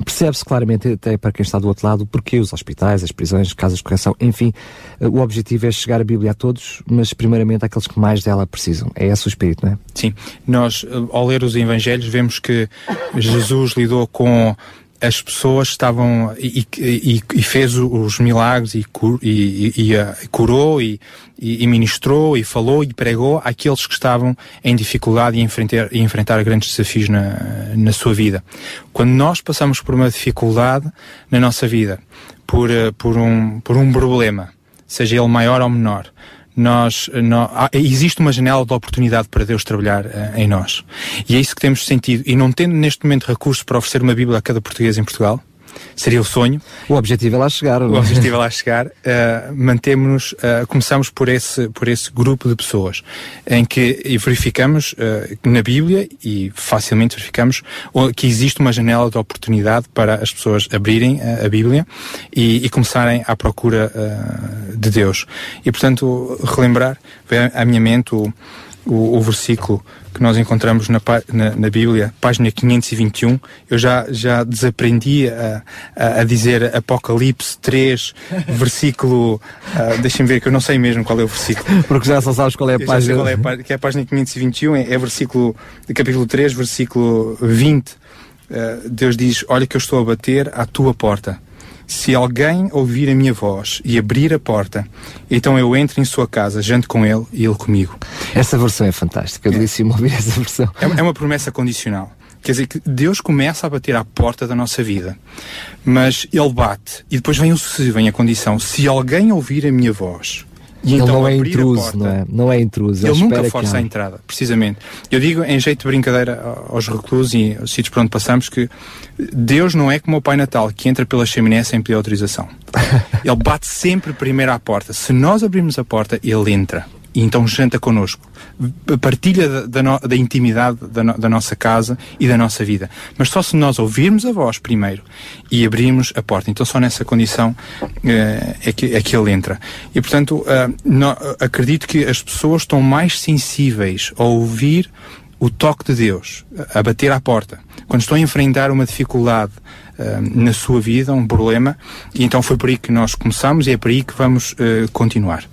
Percebe-se claramente, até para quem está do outro lado, porque os hospitais, as prisões, as casas de correção, enfim, uh, o objetivo é chegar a Bíblia a todos, mas primeiramente àqueles que mais dela precisam. É esse o espírito, não é? Sim. Nós, uh, ao ler os Evangelhos, vemos que Jesus lidou com as pessoas estavam e, e, e fez os milagres e, cur, e, e curou e, ministrou e falou e pregou àqueles que estavam em dificuldade e enfrentar, e enfrentar grandes desafios na, na sua vida. Quando nós passamos por uma dificuldade na nossa vida, por, eh, por, um, por um problema, seja ele maior ou menor, nós, nós existe uma janela de oportunidade para Deus trabalhar uh, em nós. E é isso que temos sentido. E não tendo neste momento recursos para oferecer uma Bíblia a cada português em Portugal, seria o sonho. O objetivo é lá chegar. O é? objetivo é lá chegar. Uh, Mantemos-nos, uh, começamos por esse, por esse grupo de pessoas em que verificamos uh, na Bíblia e facilmente verificamos que existe uma janela de oportunidade para as pessoas abrirem a Bíblia e, e começarem à procura de Deus. E portanto, relembrar, veio à minha mente o, o, o versículo que nós encontramos na, na, na, Bíblia, página 521, eu já, já desaprendi a, a, a dizer Apocalipse 3, versículo. Uh, Deixem ver que eu não sei mesmo qual é o versículo. Porque já só sabes qual é a página. Qual é a, que é a página 521, é, é versículo, capítulo 3, versículo 20. Uh, ah, Deus diz: Olha que eu estou a bater à tua porta se alguém ouvir a minha voz e abrir a porta, então eu entro em sua casa, janto com ele e ele comigo. Essa versão é fantástica, disse me ouvir essa versão. É, é uma promessa condicional. Quer dizer que Deus começa a bater à porta da nossa vida, mas Ele bate e depois vem o se, vem a condição: se alguém ouvir a minha voz e ele então não é intruso, não é? Não é intruso. Ele, ele nunca força a entrada, precisamente. Eu digo em jeito de brincadeira aos reclusos e aos sítios por onde passamos que Deus não é como o Pai Natal, que entra pela chaminé sem pedir autorização. ele bate sempre primeiro à porta. Se nós abrirmos a porta, ele entra e então janta connosco. Partilha da, da, da intimidade da, da, nossa casa e da nossa vida. Mas só se nós ouvirmos a voz primeiro e abrirmos a porta. Então só nessa condição uh, é, que, é que ele entra. E portanto, uh, no, acredito que as pessoas estão mais sensíveis a ouvir o toque de Deus, a bater à porta. Quando estão a enfrentar uma dificuldade na sua vida, um problema, e então foi por aí que nós começamos e é por aí que vamos continuar.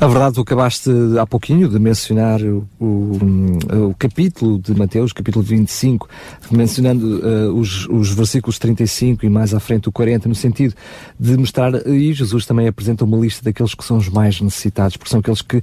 A verdade, tu acabaste há pouquinho de mencionar o, o, o capítulo de Mateus, capítulo 25, mencionando uh, os, os versículos 35 e mais à frente o 40, no sentido de mostrar, e Jesus também apresenta uma lista daqueles que são os mais necessitados, porque são aqueles que uh,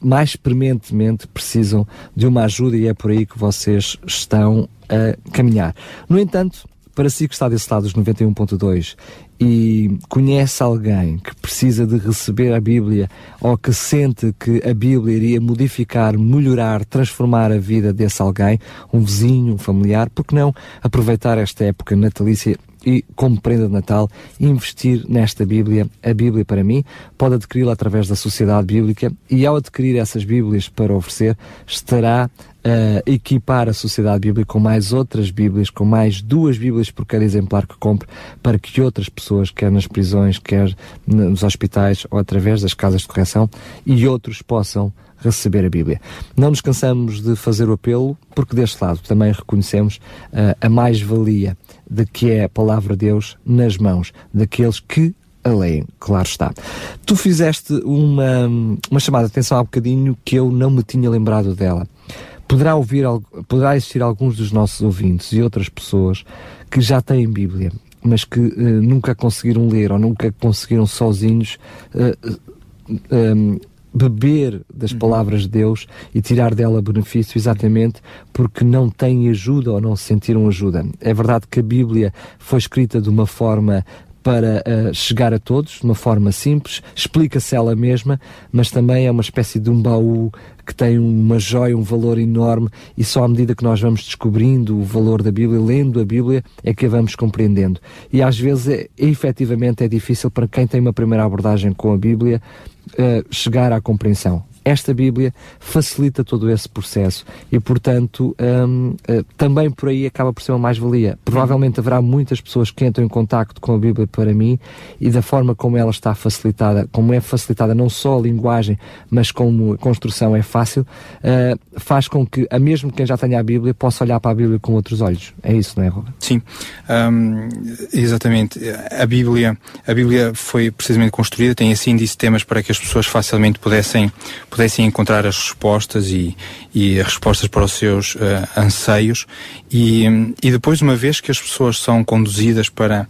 mais prementemente precisam de uma ajuda e é por aí que vocês estão a caminhar. No entanto, para si que está desse lado dos 91.2 e conhece alguém que precisa de receber a Bíblia ou que sente que a Bíblia iria modificar, melhorar, transformar a vida desse alguém, um vizinho, um familiar, por que não aproveitar esta época natalícia e, como prenda de Natal, investir nesta Bíblia, a Bíblia para mim, pode adquiri-la através da Sociedade Bíblica e, ao adquirir essas Bíblias para oferecer, estará a equipar a Sociedade Bíblica com mais outras Bíblias, com mais duas Bíblias por cada exemplar que compre, para que outras pessoas, quer nas prisões, quer nos hospitais ou através das casas de correção, e outros possam receber a Bíblia. Não nos cansamos de fazer o apelo, porque deste lado também reconhecemos uh, a mais-valia de que é a palavra de Deus nas mãos daqueles que a leem, claro está. Tu fizeste uma, uma chamada de atenção há bocadinho que eu não me tinha lembrado dela. Poderá, ouvir, poderá existir alguns dos nossos ouvintes e outras pessoas que já têm Bíblia, mas que uh, nunca conseguiram ler ou nunca conseguiram sozinhos uh, beber das uhum. palavras de Deus e tirar dela benefício exatamente porque não têm ajuda ou não sentiram ajuda. É verdade que a Bíblia foi escrita de uma forma para uh, chegar a todos, de uma forma simples, explica-se ela mesma, mas também é uma espécie de um baú que tem uma joia, um valor enorme, e só à medida que nós vamos descobrindo o valor da Bíblia, lendo a Bíblia, é que a vamos compreendendo. E às vezes, é, efetivamente, é difícil para quem tem uma primeira abordagem com a Bíblia uh, chegar à compreensão esta Bíblia facilita todo esse processo e, portanto, um, uh, eh, também por aí acaba por ser uma mais-valia. Provavelmente haverá muitas pessoas que entram em contacto com a Bíblia para mim e da forma como ela está facilitada, como é facilitada não só a linguagem, mas como a construção é fácil, uh, faz com que, a mesmo quem já tenha a Bíblia, possa olhar para a Bíblia com outros olhos. É isso, não é, Robert? Sim, um, exatamente. A Bíblia, a Bíblia foi precisamente construída, tem assim índice temas para que as pessoas facilmente pudessem pudessem encontrar as respostas e, e as respostas para os seus uh, anseios. E, e depois uma vez que as pessoas são conduzidas para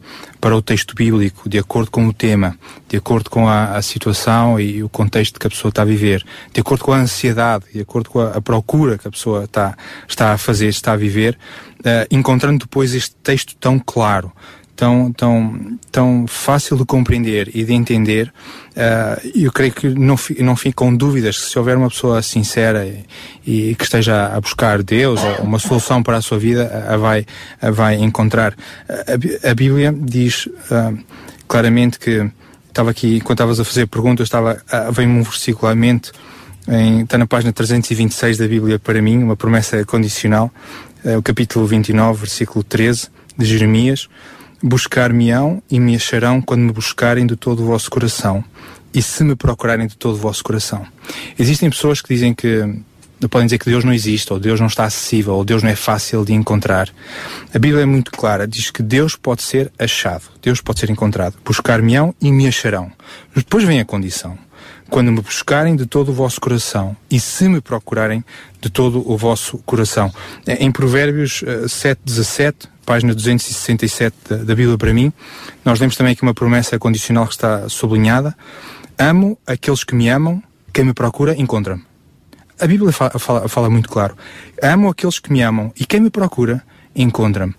para o texto bíblico de acordo com o tema, de acordo com a, a situação e o contexto que a pessoa está a viver, de acordo com a ansiedade, de acordo com a, a procura que a pessoa está, está a fazer, está a viver, uh, encontrando depois este texto tão claro, tão, tão, tão fácil de compreender e de entender, uh, eu creio que não, não ficam dúvidas que se houver uma pessoa sincera e, e, que esteja a buscar Deus ou uma solução para a sua vida, a vai, a vai encontrar. A, a Bíblia diz uh, claramente que, estava aqui, enquanto estavas a fazer perguntas, estava, uh, vem-me um versículo à mente, em, está na página 326 da Bíblia para mim, uma promessa condicional, uh, o capítulo 29, versículo 13 de Jeremias, Buscar-me-ão e me acharão quando me buscarem de todo o vosso coração e se me procurarem de todo o vosso coração. Existem pessoas que dizem que podem dizer que Deus não existe, ou Deus não está acessível, ou Deus não é fácil de encontrar. A Bíblia é muito clara, diz que Deus pode ser achado, Deus pode ser encontrado. Buscar-me-ão e me acharão. Depois vem a condição. Quando me buscarem de todo o vosso coração e se me procurarem de todo o vosso coração. Em Provérbios 7, eh, 17, página 267 da, da Bíblia para mim, nós lemos também aqui uma promessa condicional que está sublinhada. Amo aqueles que me amam, quem me procura encontra-me. A Bíblia fala, fala, fala, muito claro. Amo aqueles que me amam e quem me procura encontra-me.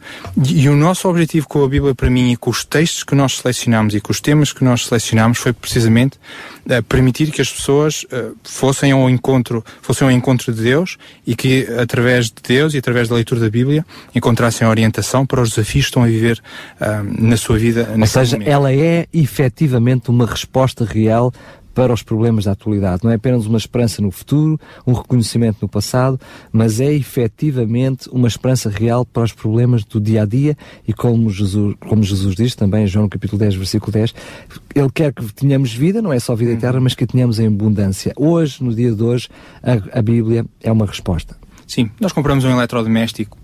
E, o nosso objetivo com a Bíblia para mim e com os textos que nós selecionamos e com os temas que nós selecionamos foi precisamente uh, permitir que as pessoas uh, fossem ao encontro, fossem ao encontro de Deus e que através de Deus e através da leitura da Bíblia encontrassem orientação para os desafios que estão a viver uh, na sua vida. Ou seja, momento. ela é efetivamente uma resposta real para os problemas da atualidade. Não é apenas uma esperança no futuro, um reconhecimento no passado, mas é efetivamente uma esperança real para os problemas do dia a dia e como Jesus, como Jesus diz também em João capítulo 10, versículo 10, ele quer que tenhamos vida, não é só vida eterna, mas que tenhamos em abundância. Hoje, no dia de hoje, a, a Bíblia é uma resposta. Sim, nós compramos um eletrodoméstico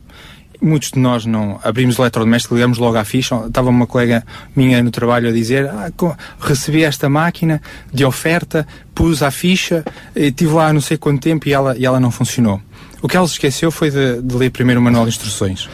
muitos de nós não abrimos o eletrodoméstico, ligamos logo à ficha. Estava uma colega minha no trabalho a dizer: ah, recebi esta máquina de oferta, pus a ficha, estive lá não sei quanto tempo e ela, e ela não funcionou. O que ela se esqueceu foi de, de ler primeiro o manual de instruções.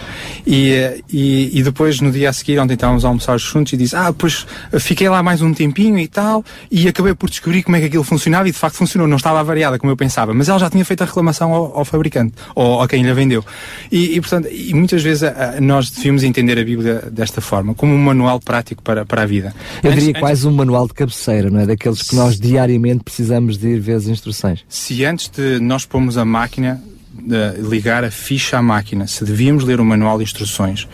E, eh, e, e, depois, no dia a seguir, ontem estávamos a almoçar juntos e disse: Ah, pois fiquei lá mais um tempinho e tal, e acabei por descobrir como é que aquilo funcionava e de facto funcionou. Não estava variada como eu pensava, mas ela já tinha feito a reclamação ao, ao fabricante ou a quem lhe vendeu. E, e portanto, e muitas vezes a, a, nós devíamos entender a Bíblia desta forma, como um manual prático para, para a vida. Eu diria antes, quase um manual de cabeceira, não é? Daqueles que nós diariamente precisamos de ir ver as instruções. Se antes de nós pormos a máquina ligar a ficha à máquina, se devíamos ler o manual de instruções,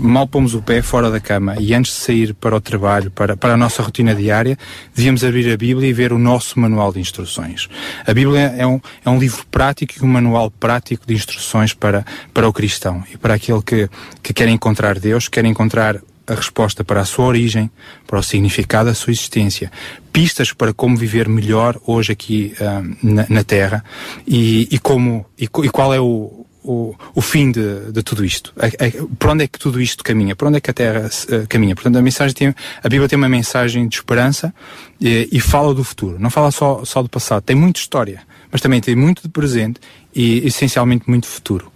mal pomos o pé fora da cama e antes de sair para o trabalho, para, para a nossa rotina diária, devíamos abrir a Bíblia e ver o nosso manual de instruções. A Bíblia é um, é um livro prático e um manual prático de instruções para, para o cristão e para aquele que, que quer encontrar Deus, quer encontrar a resposta para a sua origem, para o significado da sua existência, pistas para como viver melhor hoje aqui uh, na, na, Terra e, e como e, e, qual é o, o, o fim de, de tudo isto. A, a, para onde é que tudo isto caminha? Para onde é que a Terra uh, caminha? Portanto, a mensagem tem, a Bíblia tem uma mensagem de esperança e, e fala do futuro. Não fala só, só do passado. Tem muita história, mas também tem muito de presente e essencialmente muito futuro.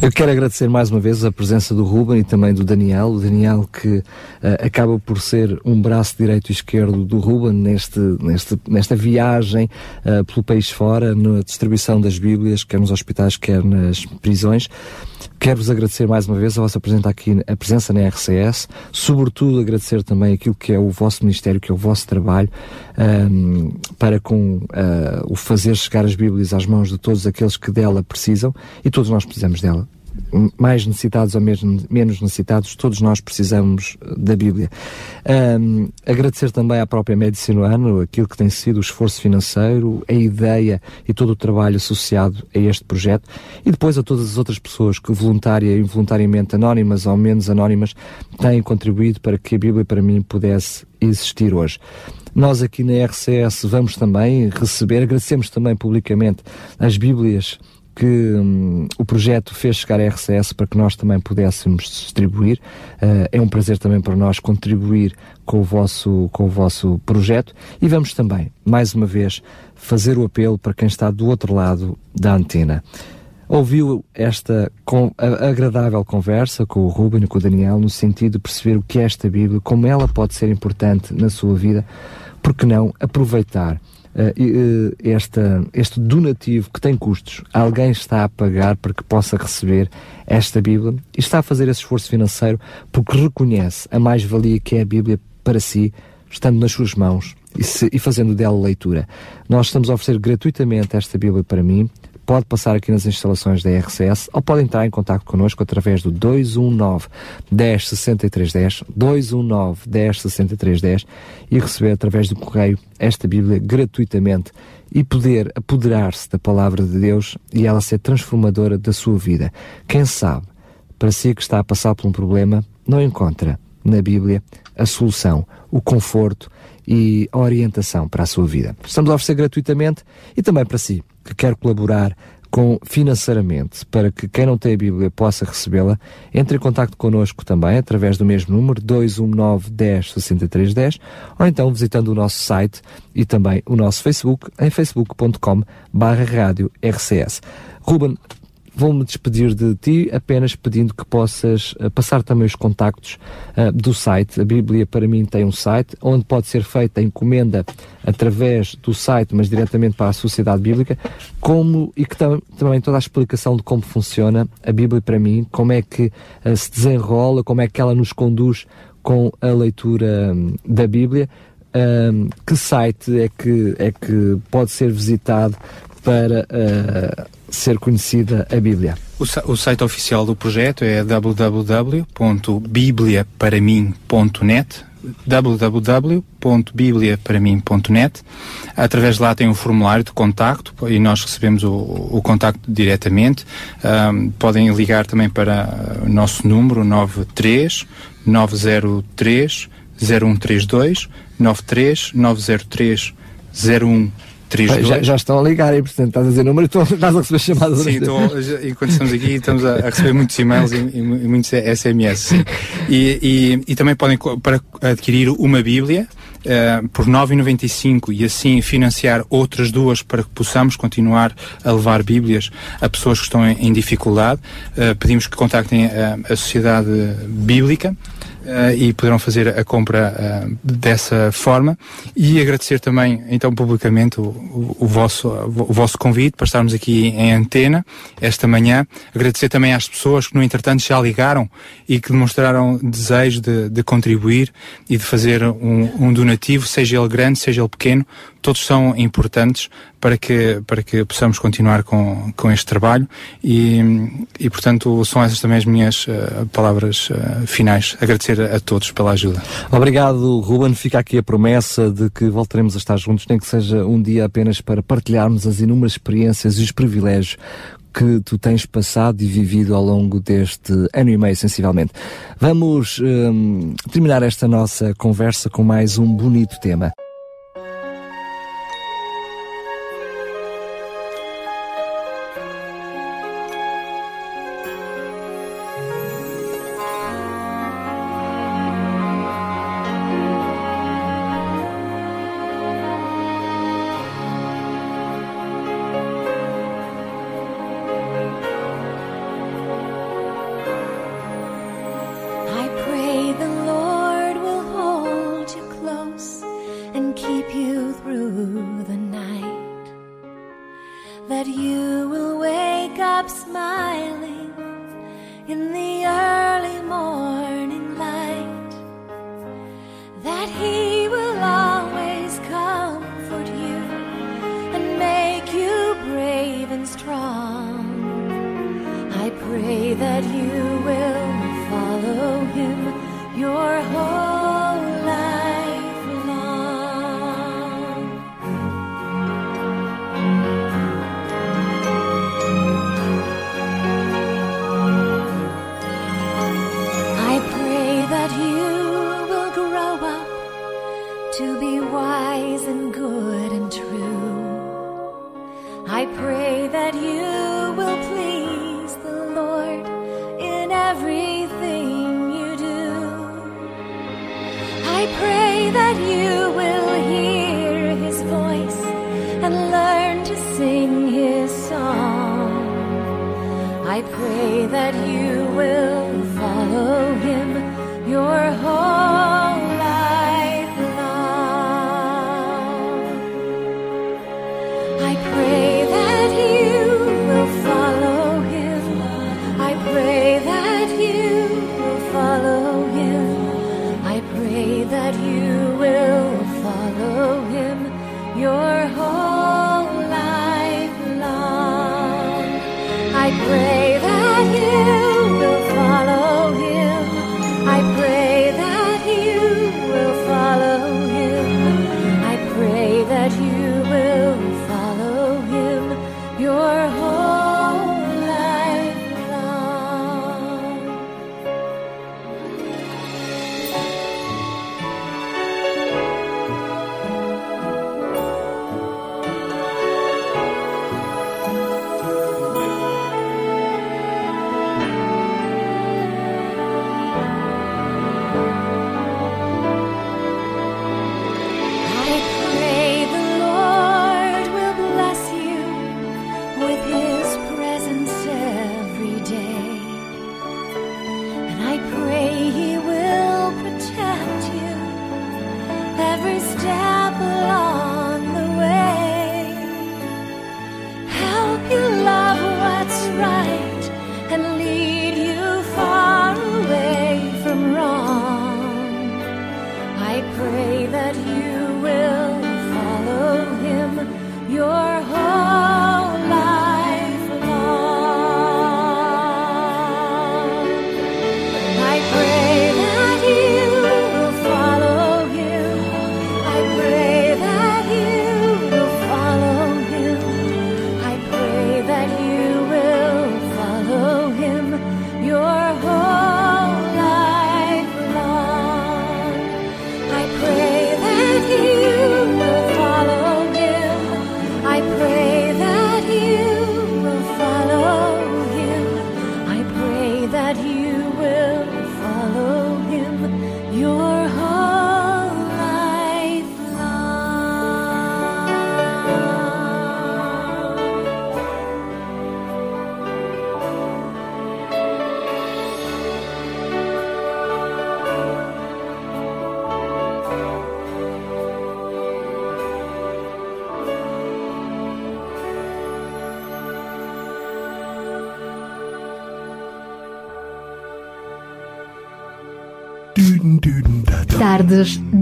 Eu quero agradecer mais uma vez a presença do Ruben e também do Daniel. O Daniel que uh, acaba por ser um braço direito e esquerdo do Ruben neste, neste, nesta viagem uh, pelo país fora, na distribuição das Bíblias, quer nos hospitais, quer nas prisões. Quero-vos agradecer mais uma vez a vossa presença aqui, a presença na RCS, sobretudo agradecer também aquilo que é o vosso ministério, que é o vosso trabalho, um, para com uh, o fazer chegar as Bíblias às mãos de todos aqueles que dela precisam, e todos nós precisamos dela mais necessitados ou mesmo menos necessitados, todos nós precisamos eh, da Bíblia. Um, agradecer também à própria Medicinoano aquilo que tem sido o esforço financeiro, a ideia e todo o trabalho associado a este projeto e depois a todas as outras pessoas que voluntária e involuntariamente, anónimas ou menos anónimas, têm contribuído para que a Bíblia para mim pudesse existir hoje. Nós aqui na RCS vamos também receber, agradecemos também publicamente as Bíblias que hum, o projeto fez chegar à RCS para que nós também pudéssemos distribuir. Uh, é um prazer também para nós contribuir com o, vosso, com o vosso projeto e vamos também, mais uma vez, fazer o apelo para quem está do outro lado da antena. Ouviu esta com, a, agradável conversa com o Ruben e com o Daniel no sentido de perceber o que é esta Bíblia, como ela pode ser importante na sua vida, porque não aproveitar esta, este donativo que tem custos, alguém está a pagar para que possa receber esta Bíblia e está a fazer esse esforço financeiro porque reconhece a mais-valia que é a Bíblia para si, estando nas suas mãos e, se, e fazendo dela leitura. Nós estamos a oferecer gratuitamente esta Bíblia para mim, pode passar aqui nas instalações da RCS ou pode entrar em contato connosco através do 219 10 63 10, 219 10 63 10 e receber através do correio esta Bíblia gratuitamente e poder apoderar-se da palavra de Deus e ela ser transformadora da sua vida. Quem sabe, para si que está a passar por um problema, não encontra na Bíblia a solução, o conforto e orientação para a sua vida. Estamos a oferecer gratuitamente e também para si que quer colaborar com financeiramente para que quem não tem a Bíblia possa recebê-la, entre em contato connosco também através do mesmo número 219 10 63 10 ou então visitando o nosso site e também o nosso Facebook em facebook.com barra rádio RCS. Ruben, vou-me despedir de ti apenas pedindo que possas uh, passar também os contactos uh, do site. A Bíblia para mim tem um site onde pode ser feita a encomenda através do site, mas diretamente para a Sociedade Bíblica, como e que tam, também toda a explicação de como funciona a Bíblia para mim, como é que uh, se desenrola, como é que ela nos conduz com a leitura um, da Bíblia. Um, que site é que, é que pode ser visitado para uh, ser conhecida a Bíblia? O, o, site oficial do projeto é www.bibliaparamim.net www.bibliaparamim.net Através de lá tem um formulário de contacto e nós recebemos o, o contacto diretamente. Um, podem ligar também para o nosso número 93 903 0132 93 903 01 já, já, estão a ligar e, portanto, estás a dizer número e estás a receber chamadas. Sim, estou, enquanto estamos aqui, estamos a, a receber muitos e-mails e, e, muitos SMS. E, e, e, também podem, para adquirir uma Bíblia, uh, por 9,95 e assim financiar outras duas para que possamos continuar a levar Bíblias a pessoas que estão em, em dificuldade, uh, pedimos que contactem a, a Sociedade Bíblica uh, e poderão fazer a compra uh, dessa forma e agradecer também então publicamente o, o, vosso, o vosso convite para estarmos aqui em antena esta manhã. Agradecer também às pessoas que no entretanto já ligaram e que demonstraram desejo de, de contribuir e de fazer um, um donativo, seja ele grande, seja ele pequeno, todos são importantes para que, para que possamos continuar com, com este trabalho e, e, portanto, são essas também as minhas uh, palavras uh, finais. Agradecer a, todos pela ajuda. Obrigado, Ruben. Fica aqui a promessa de que voltaremos a estar juntos, nem que seja um dia apenas para partilharmos as inúmeras experiências e os privilégios que tu tens passado e vivido ao longo deste ano e meio, sensivelmente. Vamos um, terminar esta nossa conversa com mais um bonito tema. that He will always comfort you and make you brave and strong. I pray that you will follow Him, your hope.